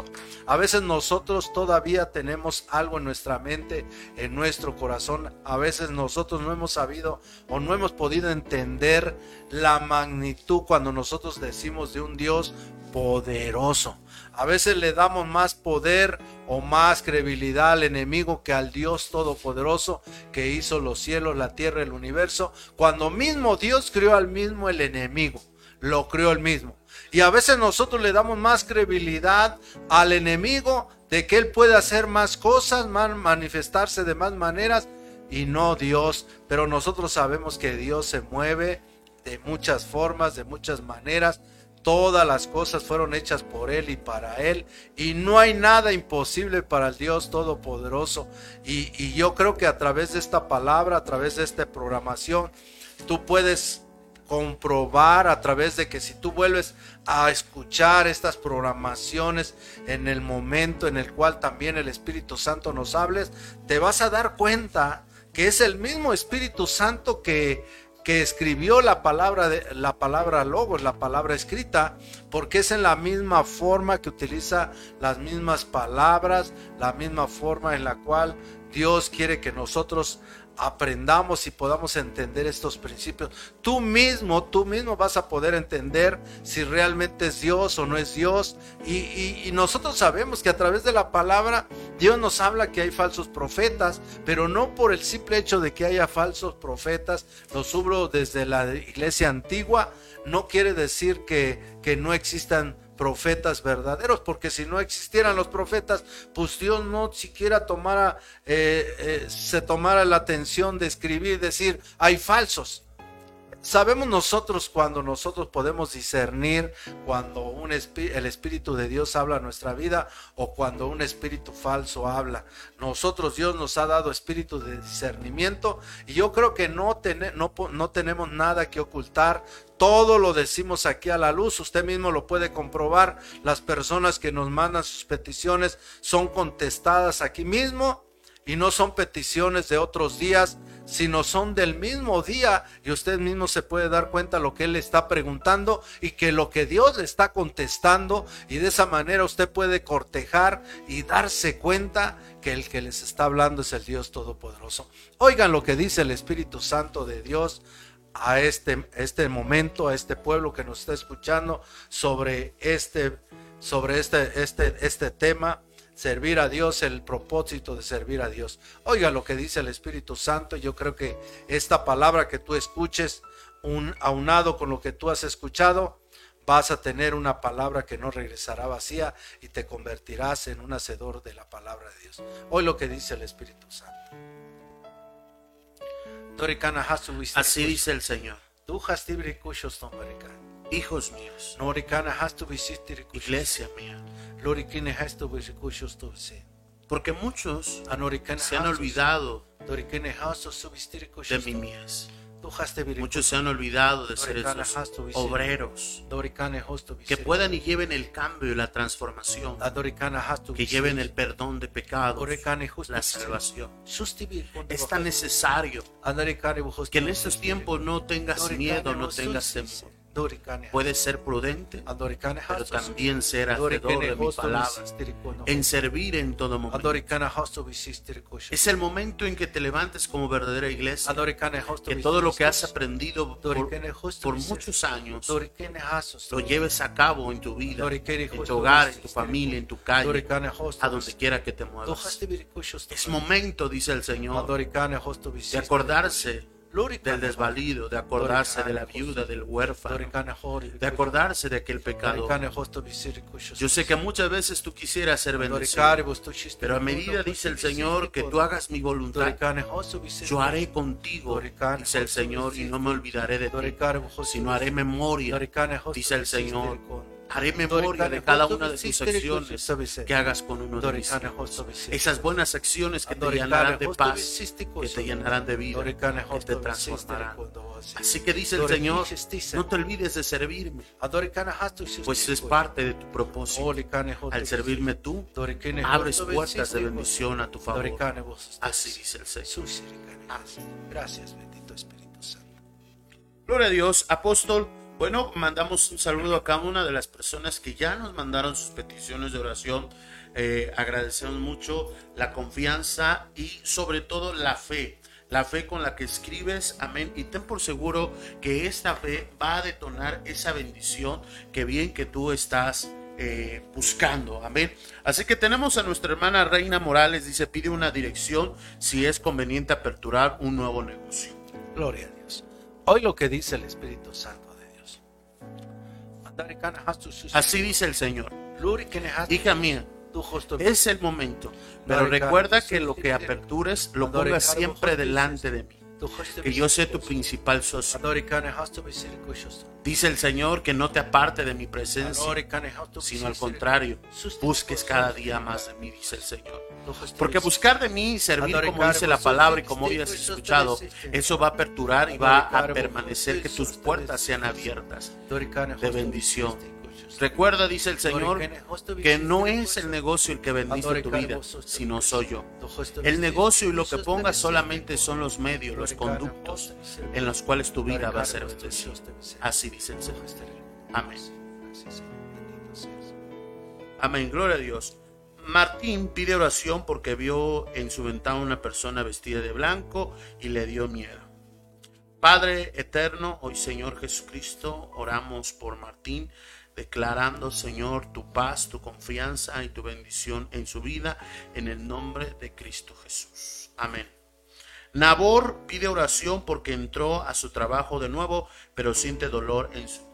Speaker 4: a veces nosotros todavía tenemos algo en nuestra mente, en nuestro corazón, a veces nosotros no hemos sabido o no hemos podido entender la magnitud cuando nosotros decimos de un Dios poderoso. A veces le damos más poder o más credibilidad al enemigo que al Dios todopoderoso que hizo los cielos, la tierra, el universo, cuando mismo Dios crió al mismo el enemigo lo creó el mismo. Y a veces nosotros le damos más credibilidad al enemigo de que él puede hacer más cosas, manifestarse de más maneras y no Dios. Pero nosotros sabemos que Dios se mueve de muchas formas, de muchas maneras. Todas las cosas fueron hechas por Él y para Él. Y no hay nada imposible para el Dios Todopoderoso. Y, y yo creo que a través de esta palabra, a través de esta programación, tú puedes comprobar a través de que si tú vuelves a escuchar estas programaciones en el momento en el cual también el Espíritu Santo nos hables, te vas a dar cuenta que es el mismo Espíritu Santo que, que escribió la palabra de la palabra logos, la palabra escrita, porque es en la misma forma que utiliza las mismas palabras, la misma forma en la cual Dios quiere que nosotros aprendamos y podamos entender estos principios. Tú mismo, tú mismo vas a poder entender si realmente es Dios o no es Dios. Y, nosotros sabemos que a través de la palabra Dios nos habla que hay falsos profetas, pero no por el simple hecho de que haya falsos profetas. Los subro desde la iglesia antigua. No quiere decir que, que no existan profetas verdaderos, porque si no existieran los profetas, pues Dios no siquiera tomara, eh, eh, se tomara la atención de escribir, decir, hay falsos. Sabemos nosotros cuando nosotros podemos discernir cuando un el Espíritu de Dios habla a nuestra vida o cuando un espíritu falso habla. Nosotros Dios nos ha dado espíritu de discernimiento y yo creo que no, no, no tenemos nada que ocultar. Todo lo decimos aquí a la luz, usted mismo lo puede comprobar. Las personas que nos mandan sus peticiones son contestadas aquí mismo y no son peticiones de otros días, sino son del mismo día y usted mismo se puede dar cuenta lo que él está preguntando y que lo que Dios le está contestando y de esa manera usted puede cortejar y darse cuenta que el que les está hablando es el Dios Todopoderoso. Oigan lo que dice el Espíritu Santo de Dios a este, este momento, a este pueblo que nos está escuchando sobre este, sobre este, este, este tema servir a Dios, el propósito de servir a Dios. Oiga lo que dice el Espíritu Santo. Yo creo que esta palabra que tú escuches, un, aunado con lo que tú has escuchado, vas a tener una palabra que no regresará vacía y te convertirás en un hacedor de la palabra de Dios. Hoy lo que dice el Espíritu Santo.
Speaker 3: Así dice el Señor.
Speaker 4: Hijos míos.
Speaker 3: Iglesia mía. Porque muchos se han olvidado de mí mías. Muchos se han olvidado de ser esos obreros que puedan y lleven el cambio y la transformación, que lleven el perdón de pecados, la salvación. Es tan necesario que en estos tiempos no tengas miedo, no tengas temor Puedes ser prudente, pero también ser hacedor de mi
Speaker 4: hosto
Speaker 3: palabra,
Speaker 4: visistirikono.
Speaker 3: en servir en todo momento. Es el momento en que te levantes como verdadera iglesia, que todo lo que has aprendido por, muchos años lo lleves a cabo en tu vida, en tu hogar, en tu familia, en tu calle, a donde quiera que te muevas. Es momento, dice el Señor, de acordarse del desvalido, de acordarse de la viuda, del huérfano, de acordarse de aquel pecado. Yo sé que muchas veces tú quisieras ser bendecido, pero a medida, dice el Señor, que tú hagas mi voluntad, yo haré contigo, dice el Señor, y no me olvidaré de ti, sino haré memoria, dice el Señor. Haré memoria de cada una de tus acciones que hagas con uno de mis hijos. Esas buenas acciones que te llenarán de paz, que te llenarán de vida, que te transformarán. Así que dice el Señor, no te olvides de servirme, pues es parte de tu propósito. Al servirme tú, abres puertas de bendición a tu favor. Así dice el Señor.
Speaker 4: Gracias, bendito Espíritu Santo.
Speaker 3: Gloria a Dios, apóstol. Bueno, mandamos un saludo a cada una de las personas que ya nos mandaron sus peticiones de oración. Eh, agradecemos mucho la confianza y sobre todo la fe. La fe con la que escribes, amén. Y ten por seguro que esta fe va a detonar esa bendición que bien que tú estás eh, buscando, amén. Así que tenemos a nuestra hermana Reina Morales, dice, pide una dirección si es conveniente aperturar un nuevo negocio.
Speaker 4: Gloria a Dios. Hoy lo que dice el Espíritu Santo
Speaker 3: Así dice el Señor. Hija mía, es el momento. Pero recuerda que lo que apertures lo pongas siempre delante de mí. Que yo sé tu principal socio. Dice el Señor que no te aparte de mi presencia, sino al contrario, busques cada día más de mí, dice el Señor. Porque buscar de mí y servir como dice la palabra y como hoy has escuchado, eso va a aperturar y va a permanecer que tus puertas sean abiertas. de bendición. Recuerda, dice el Señor, que no es el negocio el que bendice tu vida, sino soy yo. El negocio y lo que pongas solamente son los medios, los conductos en los cuales tu vida va a ser bendecida. Así dice el Señor. Amén. Amén. Gloria a Dios. Martín pide oración porque vio en su ventana una persona vestida de blanco y le dio miedo. Padre eterno, hoy Señor Jesucristo, oramos por Martín, declarando, Señor, tu paz, tu confianza y tu bendición en su vida, en el nombre de Cristo Jesús. Amén. Nabor pide oración porque entró a su trabajo de nuevo, pero siente dolor en su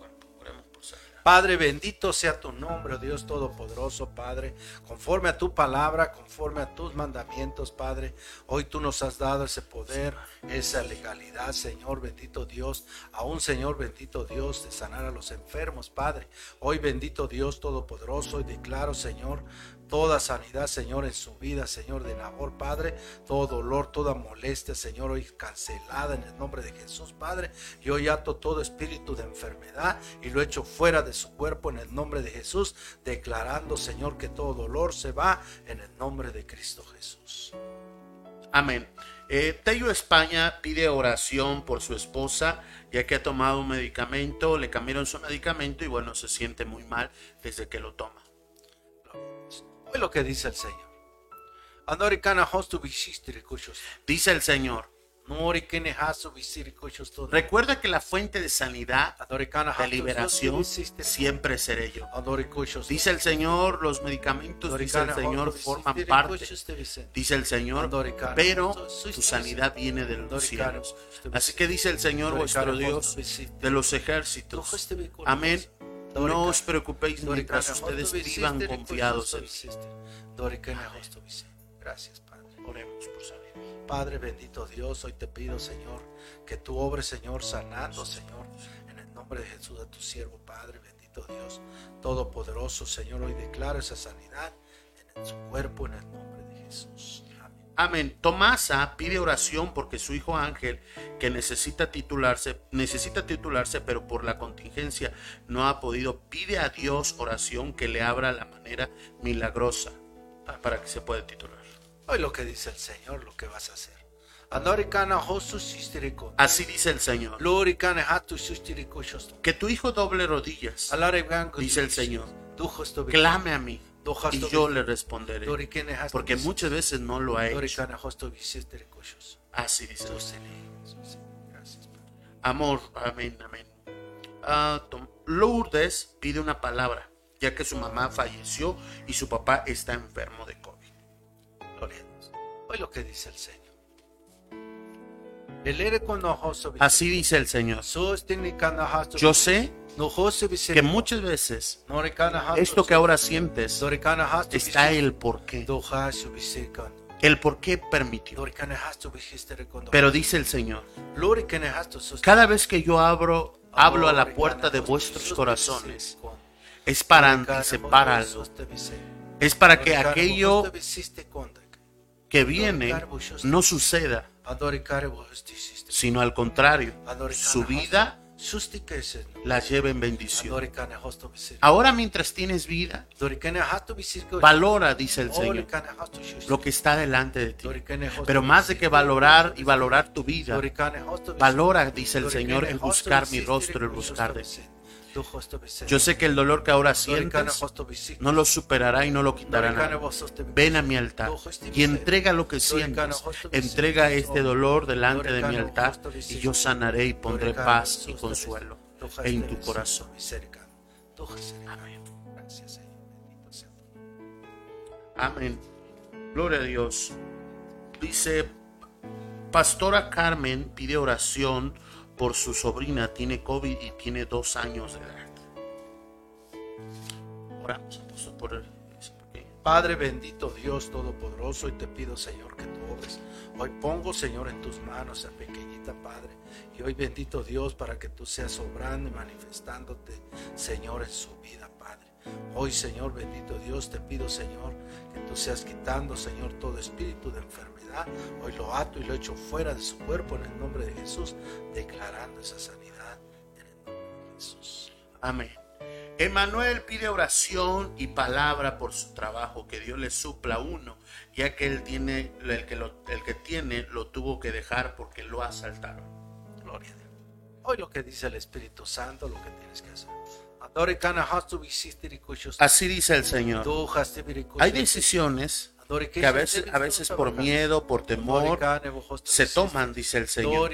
Speaker 4: Padre, bendito sea tu nombre, oh Dios Todopoderoso, Padre, conforme a tu palabra, conforme a tus mandamientos, Padre. Hoy tú nos has dado ese poder, esa legalidad, Señor, bendito Dios, aún Señor, bendito Dios, de sanar a los enfermos, Padre. Hoy, bendito Dios Todopoderoso, y declaro, Señor, toda sanidad, Señor, en su vida, Señor, de Nabor, Padre, todo dolor, toda molestia, Señor, hoy cancelada en el nombre de Jesús, Padre. Y hoy ato todo espíritu de enfermedad y lo echo fuera de su cuerpo en el nombre de Jesús, declarando, Señor, que todo dolor se va en el nombre de Cristo Jesús.
Speaker 3: Amén. Eh, Tello España pide oración por su esposa, ya que ha tomado un medicamento, le cambiaron su medicamento y bueno, se siente muy mal desde que lo toma.
Speaker 4: Lo que dice el Señor.
Speaker 3: Dice el Señor, recuerda que la fuente de sanidad, de liberación, siempre seré yo. Dice el Señor, los medicamentos, dice el Señor, forman parte, dice el Señor, pero tu sanidad viene de los cielos. Así que dice el Señor vuestro Dios de los ejércitos.
Speaker 4: Visistir-
Speaker 3: Amén. No os preocupéis mientras ustedes vivan confiados en.
Speaker 4: Gracias, Padre.
Speaker 3: Oremos por saber.
Speaker 4: Padre bendito Dios, hoy te pido, Señor, que tú obres, Señor, sanando, Señor, en el nombre de Jesús a tu siervo, Padre bendito Dios, todopoderoso, Señor, hoy declaro esa sanidad en su cuerpo, en el nombre de Jesús. Amén.
Speaker 3: Tomasa pide oración porque su hijo Ángel, que necesita titularse, necesita titularse, pero por la contingencia no ha podido, pide a Dios oración que le abra la manera milagrosa para que se pueda titular.
Speaker 4: Hoy lo que dice el Señor, lo que vas a hacer.
Speaker 3: Así dice el Señor. Que tu hijo doble rodillas, dice el Señor. Clame a mí y yo le responderé. Porque muchas veces no lo ha hecho. Así dice. Amor, amén, amén. Ah, Lourdes pide una palabra, ya que su mamá falleció y su papá está enfermo de COVID.
Speaker 4: Hoy lo que dice el Señor.
Speaker 3: Así dice el Señor. Yo sé que muchas veces esto que ahora sientes está el porqué. El por qué permitió. Pero dice el Señor, cada vez que yo abro, hablo a la puerta de vuestros corazones, es para anticipar algo. Es para que aquello que viene no suceda, sino al contrario, su vida la lleve en bendición. Ahora mientras tienes vida, valora, dice el Señor, lo que está delante de ti. Pero más de que valorar y valorar tu vida, valora, dice el Señor, el buscar mi rostro, el buscar de ti. Yo sé que el dolor que ahora sientes no lo superará y no lo quitará nada. Ven a mi altar y entrega lo que sientes. Entrega este dolor delante de mi altar y yo sanaré y pondré paz y consuelo en tu corazón. Amén. Amén. Gloria a Dios. Dice, Pastora Carmen pide oración por su sobrina, tiene COVID y tiene dos años de edad. Oramos, apóstol, por él.
Speaker 4: Padre bendito Dios Todopoderoso, y te pido, Señor, que tú obres. Hoy pongo, Señor, en tus manos a pequeñita, Padre. Y hoy, bendito Dios, para que tú seas obrando y manifestándote, Señor, en su vida, Padre. Hoy, Señor, bendito Dios, te pido, Señor, que tú seas quitando, Señor, todo espíritu de enfermedad. Hoy lo ato y lo echo fuera de su cuerpo en el nombre de Jesús, declarando esa sanidad en el nombre de Jesús.
Speaker 3: Amén. Emanuel pide oración y palabra por su trabajo, que Dios le supla uno, ya que él tiene, el que, lo, el que tiene lo tuvo que dejar porque lo asaltaron.
Speaker 4: Gloria a Dios. Hoy lo que dice el Espíritu Santo, lo que tienes que hacer.
Speaker 3: Así dice el Señor. Hay decisiones que a veces, a veces por miedo, por temor, se toman, dice el Señor.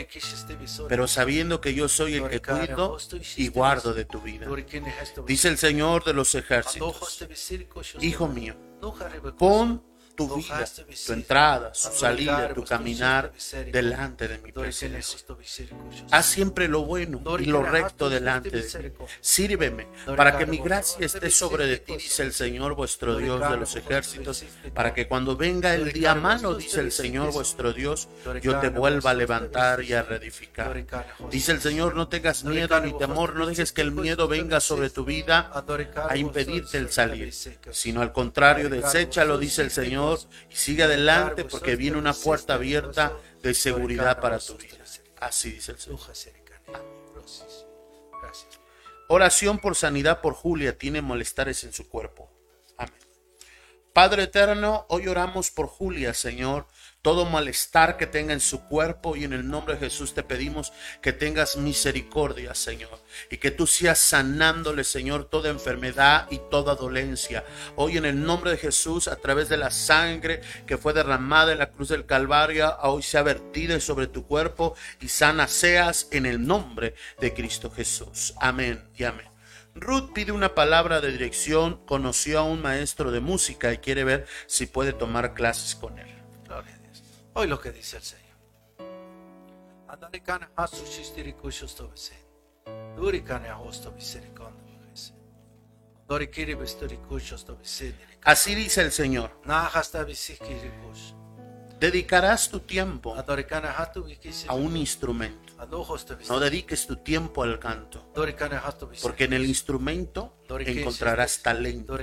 Speaker 3: Pero sabiendo que yo soy el que cuido y guardo de tu vida. Dice el Señor de los ejércitos. Hijo mío, pon tu vida, tu entrada, su salida, tu caminar delante de mi presencia. Haz siempre lo bueno y lo recto delante de ti. Sírveme para que mi gracia esté sobre de ti, dice el Señor vuestro Dios de los ejércitos, para que cuando venga el día malo, dice el Señor vuestro Dios, yo te vuelva a levantar y a reedificar. Dice el Señor, no tengas miedo ni temor, no dejes que el miedo venga sobre tu vida a impedirte el salir, sino al contrario, deséchalo, dice el Señor, y sigue adelante porque viene una puerta abierta de seguridad para tu vida. Así dice el Señor. Oración por sanidad por Julia, tiene malestares en su cuerpo. Amén. Padre eterno, hoy oramos por Julia, Señor. Todo malestar que tenga en su cuerpo y en el nombre de Jesús te pedimos que tengas misericordia, Señor, y que tú seas sanándole, Señor, toda enfermedad y toda dolencia. Hoy en el nombre de Jesús, a través de la sangre que fue derramada en la cruz del Calvario, hoy sea vertida sobre tu cuerpo y sana seas en el nombre de Cristo Jesús. Amén y amén. Ruth pide una palabra de dirección, conoció a un maestro de música y quiere ver si puede tomar clases con él.
Speaker 4: Hoy lo que dice el Señor. Andare kana hasu shistiri kushos to bese. Duri kana hosto bese.
Speaker 3: Así dice el Señor, dedicarás tu tiempo a un instrumento. No dediques tu tiempo al canto, porque en el instrumento encontrarás talento.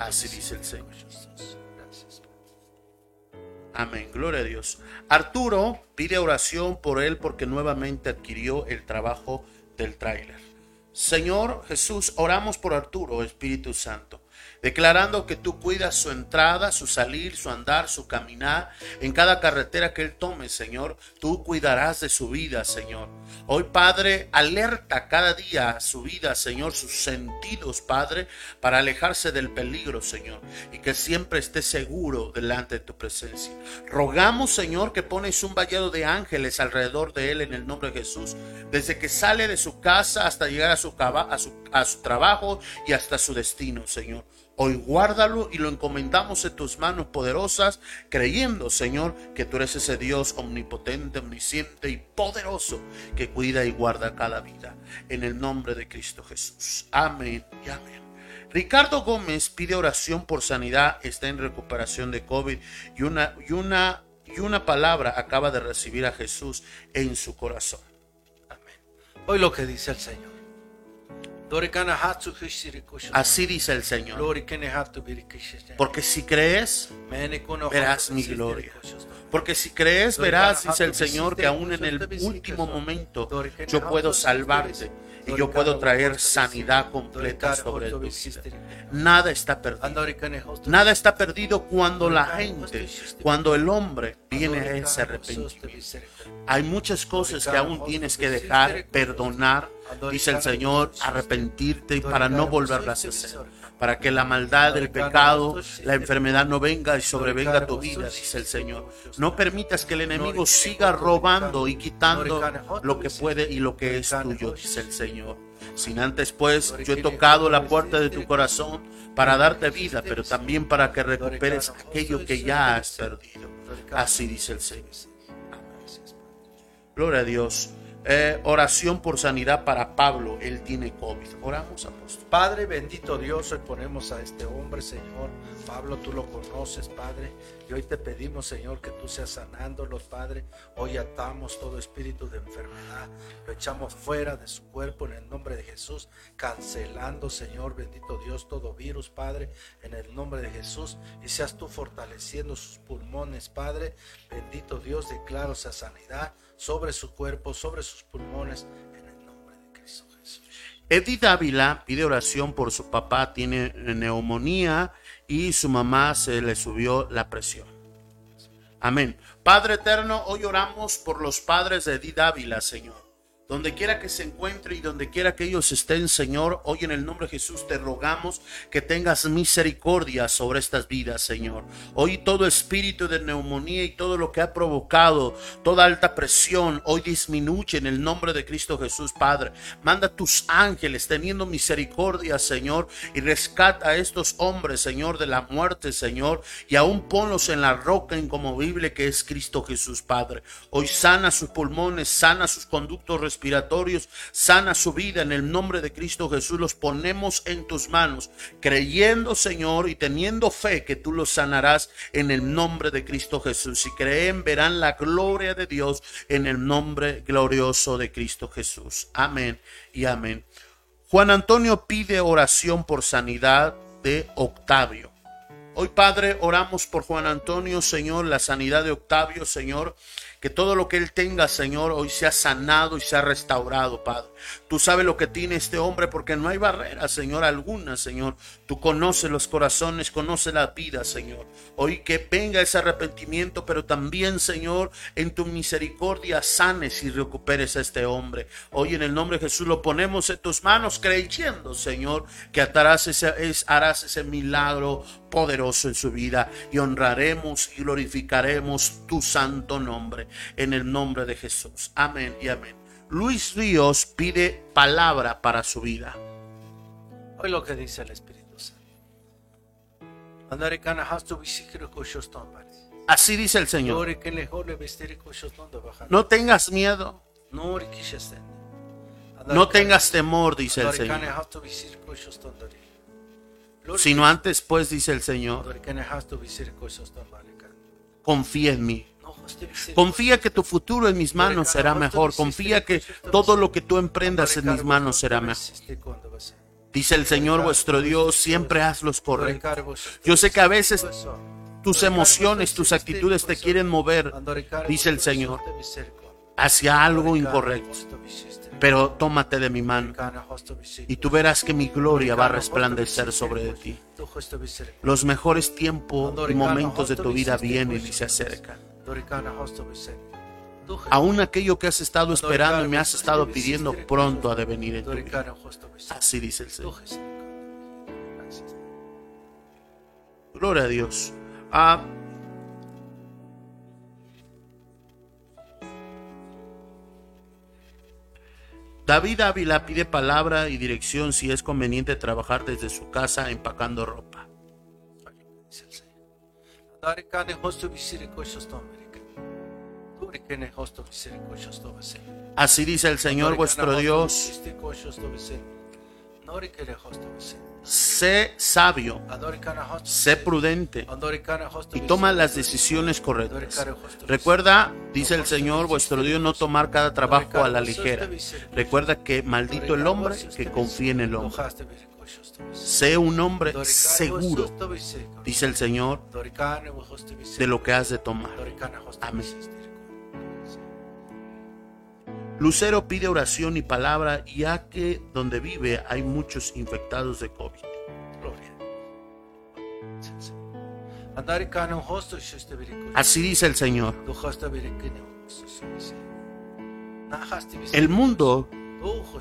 Speaker 3: Así dice el Señor. Amén, gloria a Dios. Arturo pide oración por él porque nuevamente adquirió el trabajo del tráiler. Señor Jesús, oramos por Arturo, Espíritu Santo. Declarando que tú cuidas su entrada, su salir, su andar, su caminar, en cada carretera que él tome, Señor, tú cuidarás de su vida, Señor. Hoy, Padre, alerta cada día su vida, Señor, sus sentidos, Padre, para alejarse del peligro, Señor, y que siempre esté seguro delante de tu presencia. Rogamos, Señor, que pones un vallado de ángeles alrededor de él en el nombre de Jesús, desde que sale de su casa hasta llegar a su, a su, trabajo y hasta su destino, Señor. Hoy guárdalo y lo encomendamos en tus manos poderosas, creyendo, Señor, que tú eres ese Dios omnipotente, omnisciente y poderoso que cuida y guarda cada vida. En el nombre de Cristo Jesús. Amén y amén. Ricardo Gómez pide oración por sanidad, está en recuperación de COVID y una, y una, y una palabra acaba de recibir a Jesús en su corazón.
Speaker 4: Amén. Hoy lo que dice el Señor.
Speaker 3: Así dice el Señor. Porque si crees, verás mi gloria. Porque si crees, verás, dice el Señor, que aún en el último momento yo puedo salvarte y yo puedo traer sanidad completa sobre tu vida. Nada está perdido. Nada está perdido cuando la gente, cuando el hombre viene a ese arrepentimiento. Hay muchas cosas que aún tienes que dejar, perdonar, dice el Señor, arrepentirte para no volverlas a hacer. Para que la maldad, el pecado, la enfermedad no venga y sobrevenga tu vida, dice el Señor. No permitas que el enemigo siga robando y quitando lo que puede y lo que es tuyo, dice el Señor. Sin antes, pues, yo he tocado la puerta de tu corazón para darte vida, pero también para que recuperes aquello que ya has perdido. Así dice el Señor. Gloria a Dios. Eh, oración por sanidad para Pablo. Él tiene COVID. Oramos, apóstol.
Speaker 4: Padre, bendito Dios, hoy ponemos a este hombre, Señor. Pablo, tú lo conoces, Padre. Y hoy te pedimos, Señor, que tú seas sanándolos, Padre. Hoy atamos todo espíritu de enfermedad. Lo echamos fuera de su cuerpo en el nombre de Jesús. Cancelando, Señor, bendito Dios, todo virus, Padre, en el nombre de Jesús. Y seas tú fortaleciendo sus pulmones, Padre. Bendito Dios, declaro esa sanidad sobre su cuerpo, sobre sus pulmones, en el nombre de Cristo Jesús.
Speaker 3: Edith Ávila pide oración por su papá, tiene neumonía y su mamá se le subió la presión. Amén. Padre eterno, hoy oramos por los padres de Edith Ávila, Señor. Donde quiera que se encuentre y donde quiera que ellos estén, Señor, hoy en el nombre de Jesús te rogamos que tengas misericordia sobre estas vidas, Señor. Hoy todo espíritu de neumonía y todo lo que ha provocado, toda alta presión, hoy disminuye en el nombre de Cristo Jesús, Padre. Manda tus ángeles teniendo misericordia, Señor, y rescata a estos hombres, Señor, de la muerte, Señor, y aún ponlos en la roca incomovible que es Cristo Jesús, Padre. Hoy sana sus pulmones, sana sus conductos respiratorios respiratorios, sana su vida en el nombre de Cristo Jesús. Los ponemos en tus manos, creyendo, Señor, y teniendo fe que tú los sanarás en el nombre de Cristo Jesús. Si creen, verán la gloria de Dios en el nombre glorioso de Cristo Jesús. Amén y amén. Juan Antonio pide oración por sanidad de Octavio. Hoy, Padre, oramos por Juan Antonio, Señor, la sanidad de Octavio, Señor. Que todo lo que él tenga, Señor, hoy sea sanado y sea restaurado, Padre. Tú sabes lo que tiene este hombre porque no hay barrera, Señor, alguna, Señor. Tú conoces los corazones, conoces la vida, Señor. Hoy que venga ese arrepentimiento, pero también, Señor, en tu misericordia sanes y recuperes a este hombre. Hoy en el nombre de Jesús lo ponemos en tus manos, creyendo, Señor, que harás ese, harás ese milagro poderoso en su vida y honraremos y glorificaremos tu santo nombre en el nombre de Jesús. Amén y amén. Luis Ríos pide palabra para su vida.
Speaker 4: Hoy lo que dice el Espíritu Santo.
Speaker 3: Así dice el Señor. No tengas miedo. No tengas temor, dice el Señor. Sino antes, pues, dice el Señor. Confía en mí. Confía que tu futuro en mis manos será mejor. Confía que todo lo que tú emprendas en mis manos será mejor. Dice el Señor vuestro Dios, siempre haz los correctos. Yo sé que a veces tus emociones, tus actitudes te quieren mover, dice el Señor. hacia algo incorrecto. Pero tómate de mi mano y tú verás que mi gloria va a resplandecer sobre ti. Los mejores tiempos y momentos de tu vida vienen y se acercan. Aún aquello que has estado esperando y me has estado pidiendo pronto ha de venir en tu vida. Así dice el Señor. Gloria a Dios. Ah, David Ávila pide palabra y dirección si es conveniente trabajar desde su casa empacando ropa. Así dice el Señor vuestro Dios. Sé sabio, sé prudente. Y toma las decisiones correctas. Recuerda, dice el Señor vuestro Dios, no tomar cada trabajo a la ligera. Recuerda que maldito el hombre que confía en el hombre. Sé un hombre seguro, dice el Señor, de lo que has de tomar. Amén. Lucero pide oración y palabra, ya que donde vive hay muchos infectados de COVID. Así dice el Señor. El mundo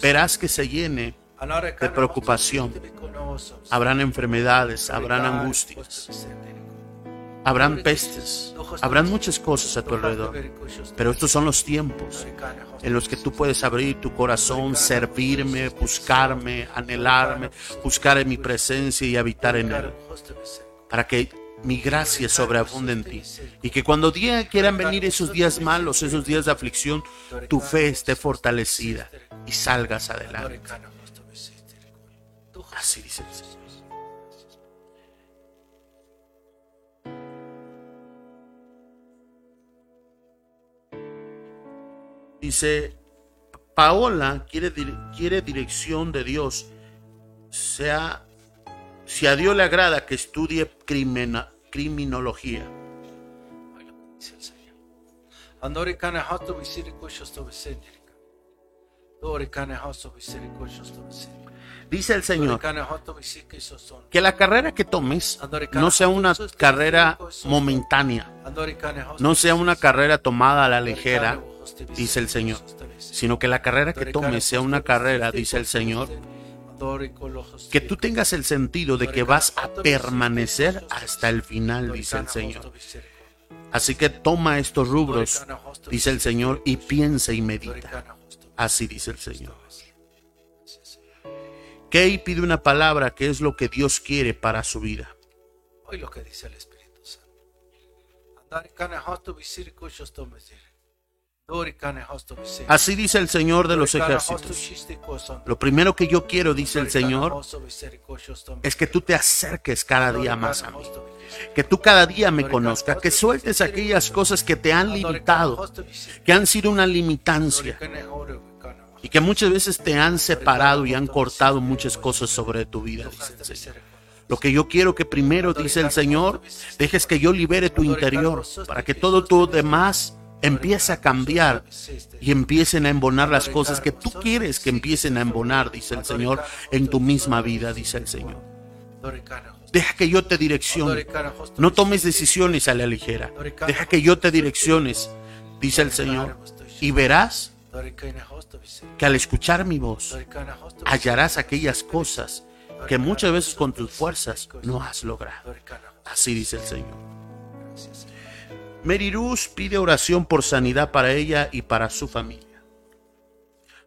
Speaker 3: verás que se llene de preocupación. Habrán enfermedades, habrán angustias. Habrán pestes, habrán muchas cosas a tu alrededor, pero estos son los tiempos en los que tú puedes abrir tu corazón, servirme, buscarme, anhelarme, buscar en mi presencia y habitar en él, para que mi gracia sobreabunde en ti y que cuando quieran venir esos días malos, esos días de aflicción, tu fe esté fortalecida y salgas adelante. Así dice el Señor. Dice, Paola quiere, quiere dirección de Dios. Sea, si a Dios le agrada que estudie crimina, criminología. Que la carrera que tomes no sea una carrera momentánea, no sea una carrera tomada a la ligera, dice el Señor, sino que la carrera que tomes sea una carrera, dice el Señor, que tú tengas el sentido de que vas a permanecer hasta el final, dice el Señor. Así que toma estos rubros, dice el Señor, y piensa y medita. Así dice el Señor. Kay pide una palabra que es lo que Dios quiere para su vida.
Speaker 4: Hoy lo que dice el Espíritu Santo.
Speaker 3: Así dice el Señor de los ejércitos. Lo primero que yo quiero, dice el Señor, es que tú te acerques cada día más a mí. Que tú cada día me conozcas, que sueltes aquellas cosas que te han limitado, que han sido una limitancia y que muchas veces te han separado y han cortado muchas cosas sobre tu vida, dice el Señor. Lo que yo quiero que primero, dice el Señor, dejes que yo libere tu interior para que todo tu demás empiece a cambiar y empiecen a embonar las cosas que tú quieres que empiecen a embonar, dice el Señor, en tu misma vida, dice el Señor. Deja que yo te direccione. No tomes decisiones a la ligera. Deja que yo te direcciones, dice el Señor. Y verás que al escuchar mi voz hallarás aquellas cosas que muchas veces con tus fuerzas no has logrado. Así dice el Señor. Mary pide oración por sanidad para ella y para su familia.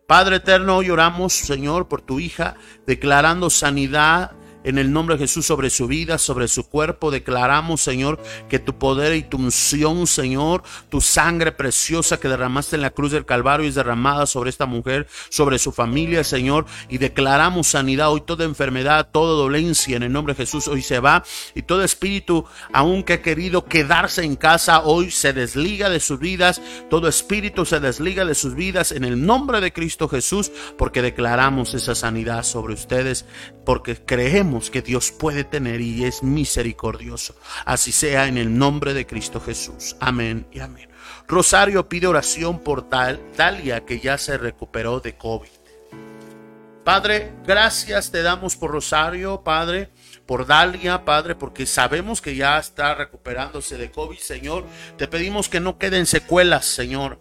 Speaker 3: Padre eterno, hoy oramos, Señor, por tu hija, declarando sanidad en el nombre de Jesús sobre su vida, sobre su cuerpo. Declaramos, Señor, que tu poder y tu unción, Señor, tu sangre preciosa que derramaste en la cruz del Calvario es derramada sobre esta mujer, sobre su familia, Señor. Y declaramos sanidad hoy, toda enfermedad, toda dolencia en el nombre de Jesús hoy se va. Y todo espíritu, aunque ha querido quedarse en casa, hoy se desliga de sus vidas. Todo espíritu se desliga de sus vidas en el nombre de Cristo Jesús, porque declaramos esa sanidad sobre ustedes, porque creemos que Dios puede tener y es misericordioso. Así sea en el nombre de Cristo Jesús. Amén y amén. Rosario pide oración por Dalia, que ya se recuperó de COVID. Padre, gracias te damos por Rosario, Padre por Dalia, Padre, porque sabemos que ya está recuperándose de COVID, Señor. Te pedimos que no queden secuelas, Señor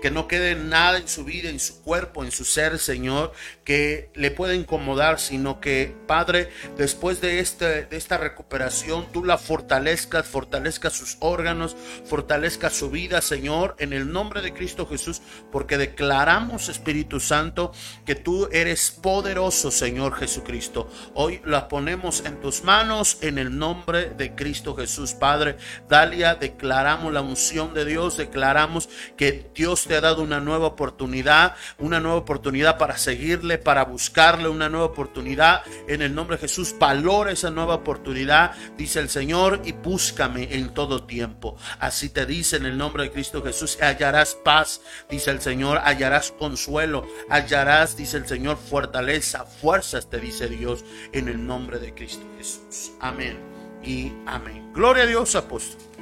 Speaker 3: que no quede nada en su vida, en su cuerpo, en su ser, Señor, que le pueda incomodar, sino que, Padre, después de, este, de esta recuperación, tú la fortalezcas, fortalezcas sus órganos, fortalezcas su vida, Señor, en el nombre de Cristo Jesús, porque declaramos, Espíritu Santo, que tú eres poderoso, Señor Jesucristo. Hoy la ponemos en tus manos, en el nombre de Cristo Jesús, Padre. Dalia, declaramos la unción de Dios, declaramos que Dios te ha dado una nueva oportunidad, una nueva oportunidad para seguirle, para buscarle, una nueva oportunidad. En el nombre de Jesús, valora esa nueva oportunidad, dice el Señor, y búscame en todo tiempo. Así te dice en el nombre de Cristo Jesús, hallarás paz, dice el Señor, hallarás consuelo, hallarás, dice el Señor, fortaleza, fuerzas, te dice Dios, en el nombre de Cristo Jesús. Amén y amén. Gloria a Dios, apóstol.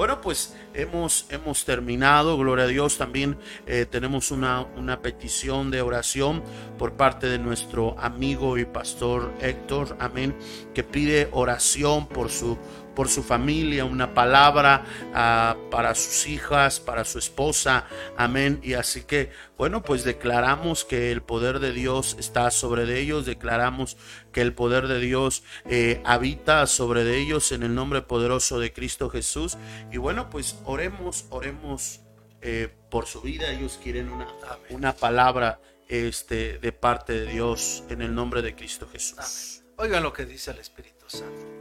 Speaker 3: Bueno, pues hemos, hemos terminado, gloria a Dios. También eh, tenemos una, una petición de oración por parte de nuestro amigo y pastor Héctor, amén, que pide oración por su por su familia, una palabra ah, para sus hijas, para su esposa. Amén. Y así que, bueno, pues declaramos que el poder de Dios está sobre ellos, declaramos que el poder de Dios eh, habita sobre de ellos en el nombre poderoso de Cristo Jesús. Y bueno, pues oremos, oremos eh, por su vida. Ellos quieren una, una palabra este, de parte de Dios en el nombre de Cristo Jesús.
Speaker 4: Oigan lo que dice el Espíritu Santo.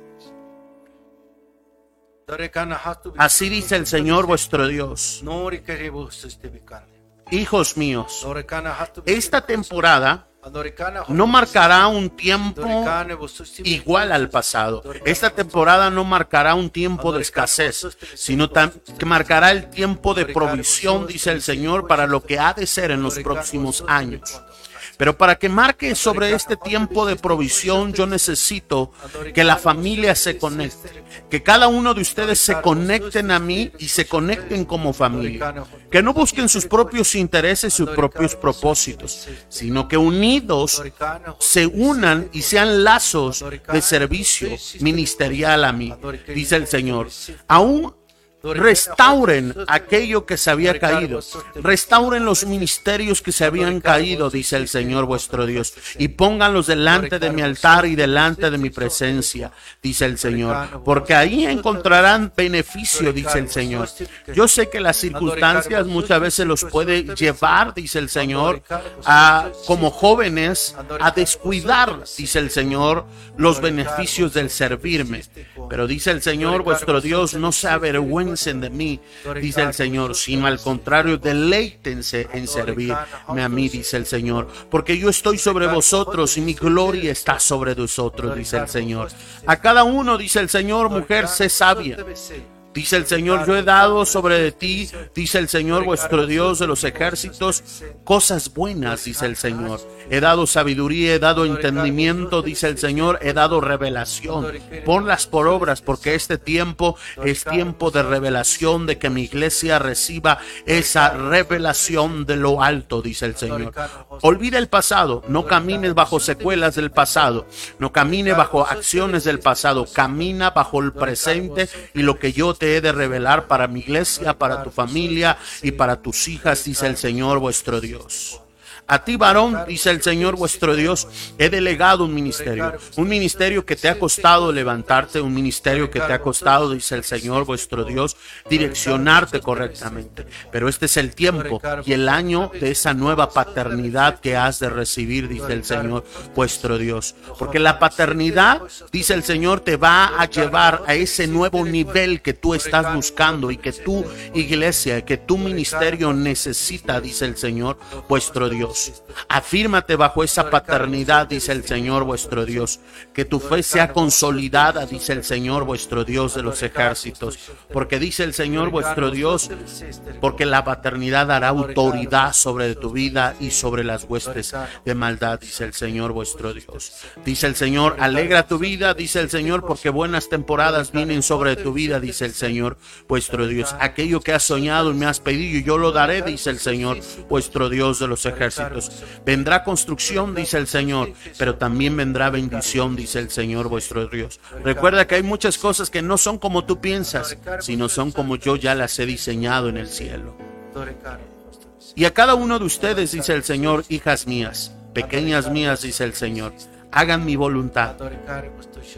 Speaker 3: Así dice el Señor vuestro Dios. Hijos míos, esta temporada no marcará un tiempo igual al pasado. Esta temporada no marcará un tiempo de escasez, sino que marcará el tiempo de provisión, dice el Señor, para lo que ha de ser en los próximos años. Pero para que marque sobre este tiempo de provisión, yo necesito que la familia se conecte, que cada uno de ustedes se conecten a mí y se conecten como familia, que no busquen sus propios intereses, sus propios propósitos, sino que unidos se unan y sean lazos de servicio ministerial a mí, dice el Señor. Aún Restauren aquello que se había caído. Restauren los ministerios que se habían caído, dice el Señor vuestro Dios. Y pónganlos delante de mi altar y delante de mi presencia, dice el Señor. Porque ahí encontrarán beneficio, dice el Señor. Yo sé que las circunstancias muchas veces los puede llevar, dice el Señor, a como jóvenes a descuidar, dice el Señor, los beneficios del servirme. Pero dice el Señor vuestro Dios, no se avergüenza de mí, dice el Señor, sino al contrario, deleítense en servirme a mí, dice el Señor, porque yo estoy sobre vosotros y mi gloria está sobre vosotros, dice el Señor. A cada uno, dice el Señor, mujer, sé sabia. Dice el Señor, yo he dado sobre de ti, dice el Señor vuestro Dios de los ejércitos, cosas buenas, dice el Señor. He dado sabiduría, he dado entendimiento, dice el Señor, he dado revelación. Ponlas por obras, porque este tiempo es tiempo de revelación, de que mi iglesia reciba esa revelación de lo alto, dice el Señor. Olvida el pasado, no camines bajo secuelas del pasado, no camine bajo acciones del pasado, camina bajo el presente y lo que yo te he de revelar para mi iglesia, para tu familia y para tus hijas, dice el Señor vuestro Dios. A ti, varón, dice el Señor vuestro Dios, he delegado un ministerio. Un ministerio que te ha costado levantarte, un ministerio que te ha costado, dice el Señor vuestro Dios, direccionarte correctamente. Pero este es el tiempo y el año de esa nueva paternidad que has de recibir, dice el Señor vuestro Dios. Porque la paternidad, dice el Señor, te va a llevar a ese nuevo nivel que tú estás buscando y que tu iglesia, que tu ministerio necesita, dice el Señor vuestro Dios. Afírmate bajo esa paternidad, dice el Señor vuestro Dios. Que tu fe sea consolidada, dice el Señor vuestro Dios de los ejércitos. Porque dice el Señor vuestro Dios, porque la paternidad dará autoridad sobre tu vida y sobre las huestes de maldad, dice el Señor vuestro Dios. Dice el Señor, alegra tu vida, dice el Señor, porque buenas temporadas vienen sobre tu vida, dice el Señor vuestro Dios. Aquello que has soñado y me has pedido, yo lo daré, dice el Señor vuestro Dios de los ejércitos. Vendrá construcción, dice el Señor, pero también vendrá bendición, dice el Señor vuestro Dios. Recuerda que hay muchas cosas que no son como tú piensas, sino son como yo ya las he diseñado en el cielo. Y a cada uno de ustedes, dice el Señor, hijas mías, pequeñas mías, dice el Señor, hagan mi voluntad.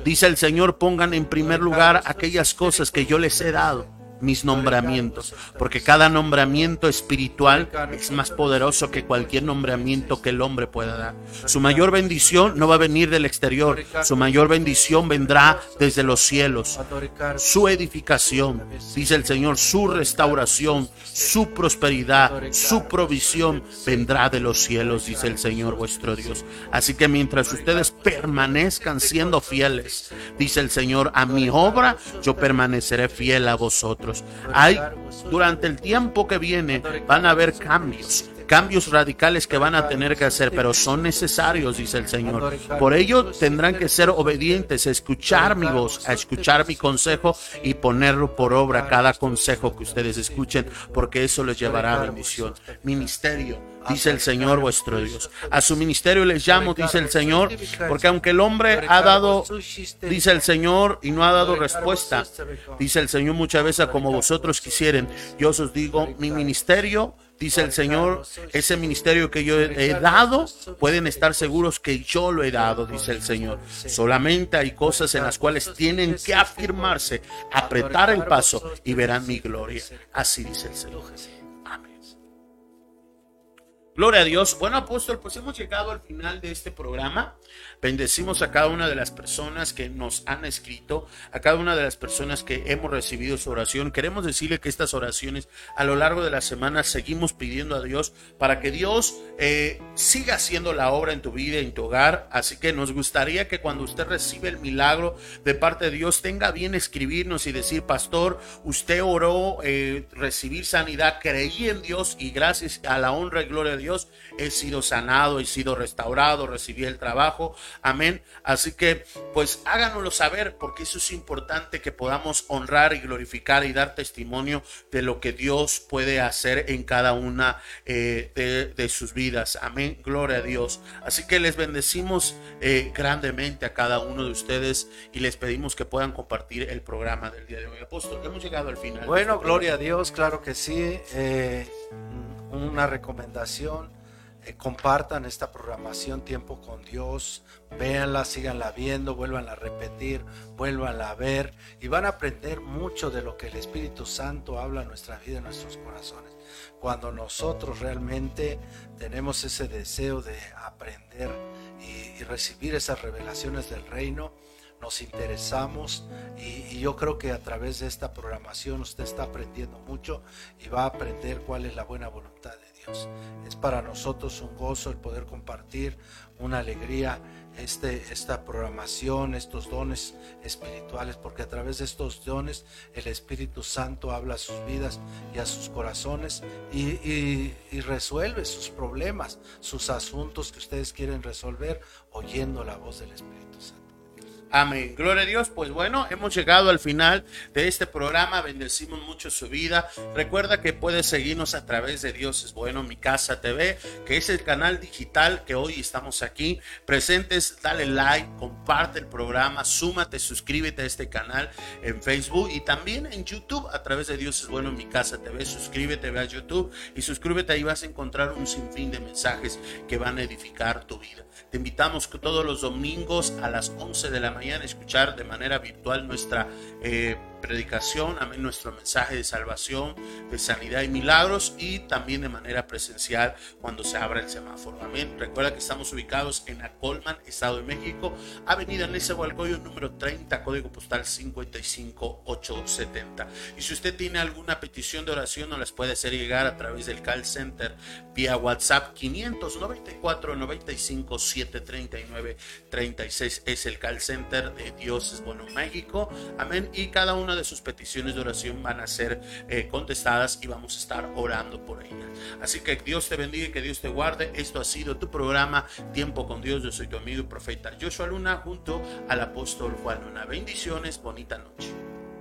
Speaker 3: Dice el Señor, pongan en primer lugar aquellas cosas que yo les he dado mis nombramientos, porque cada nombramiento espiritual es más poderoso que cualquier nombramiento que el hombre pueda dar. Su mayor bendición no va a venir del exterior, su mayor bendición vendrá desde los cielos. Su edificación, dice el Señor, su restauración, su prosperidad, su provisión vendrá de los cielos, dice el Señor vuestro Dios. Así que mientras ustedes permanezcan siendo fieles, dice el Señor, a mi obra yo permaneceré fiel a vosotros. Hay, durante el tiempo que viene, van a haber cambios cambios radicales que van a tener que hacer, pero son necesarios, dice el Señor. Por ello tendrán que ser obedientes, a escuchar mi voz, a escuchar mi consejo y ponerlo por obra cada consejo que ustedes escuchen, porque eso les llevará a bendición. Ministerio, dice el Señor vuestro Dios. A su ministerio les llamo, dice el Señor, porque aunque el hombre ha dado, dice el Señor, y no ha dado respuesta, dice el Señor muchas veces como vosotros quisieren, yo os digo, mi ministerio Dice el Señor, ese ministerio que yo he dado, pueden estar seguros que yo lo he dado, dice el Señor. Solamente hay cosas en las cuales tienen que afirmarse, apretar el paso y verán mi gloria. Así dice el Señor. Amén. Gloria a Dios. Bueno, apóstol, pues hemos llegado al final de este programa. Bendecimos a cada una de las personas que nos han escrito, a cada una de las personas que hemos recibido su oración. Queremos decirle que estas oraciones a lo largo de la semana seguimos pidiendo a Dios para que Dios eh, siga haciendo la obra en tu vida, en tu hogar. Así que nos gustaría que cuando usted recibe el milagro de parte de Dios, tenga bien escribirnos y decir, pastor, usted oró, eh, recibir sanidad, creí en Dios y gracias a la honra y gloria de Dios he sido sanado, he sido restaurado, recibí el trabajo. Amén. Así que pues háganoslo saber porque eso es importante que podamos honrar y glorificar y dar testimonio de lo que Dios puede hacer en cada una eh, de, sus vidas. Amén. Gloria a Dios. Así que les bendecimos eh, grandemente a cada uno de ustedes y les pedimos que puedan compartir el programa del día de hoy. Apóstol, hemos llegado al final.
Speaker 4: Bueno, gloria a Dios, claro que sí. Eh, una recomendación eh, compartan esta programación Tiempo con Dios, véanla, síganla viendo, vuelvan a repetir, vuelvan a ver y van a aprender mucho de lo que el Espíritu Santo habla en nuestra vida, en nuestros corazones. Cuando nosotros realmente tenemos ese deseo de aprender y, y recibir esas revelaciones del reino, nos interesamos y, yo creo que a través de esta programación usted está aprendiendo mucho y va a aprender cuál es la buena voluntad de Es para nosotros un gozo el poder compartir, una alegría este, esta programación, estos dones espirituales, porque a través de estos dones el Espíritu Santo habla a sus vidas y a sus corazones y, y resuelve sus problemas, sus asuntos que ustedes quieren resolver oyendo la voz del Espíritu Santo.
Speaker 3: Amén. Gloria a Dios. Pues bueno, hemos llegado al final de este programa. Bendecimos mucho su vida. Recuerda que puedes seguirnos a través de Dios es bueno, mi casa TV, que es el canal digital que hoy estamos aquí presentes. Dale like, comparte el programa, súmate, suscríbete a este canal en Facebook y también en YouTube a través de Dios es bueno, mi casa TV. Suscríbete, a YouTube y suscríbete. Ahí vas a encontrar un sinfín de mensajes que van a edificar tu vida. Te invitamos todos los domingos a las 11 de la mañana a escuchar de manera virtual nuestra eh, predicación, amén, nuestro mensaje de salvación, de sanidad y milagros y también de manera presencial cuando se abra el semáforo. Amén. Recuerda que estamos ubicados en Acolman, Estado de México, Avenida Nezahualcóyotl número 30, código postal 55870. Y si usted tiene alguna petición de oración, nos las puede hacer llegar a través del call center vía WhatsApp 594 95 739 36 es el call center de Dios es bueno México. Amén. Y cada de sus peticiones de oración van a ser eh, contestadas y vamos a estar orando por ellas. Así que Dios te bendiga y que Dios te guarde. Esto ha sido tu programa Tiempo con Dios. Yo soy tu amigo y profeta Joshua Luna junto al apóstol Juan Luna. Bendiciones, bonita noche.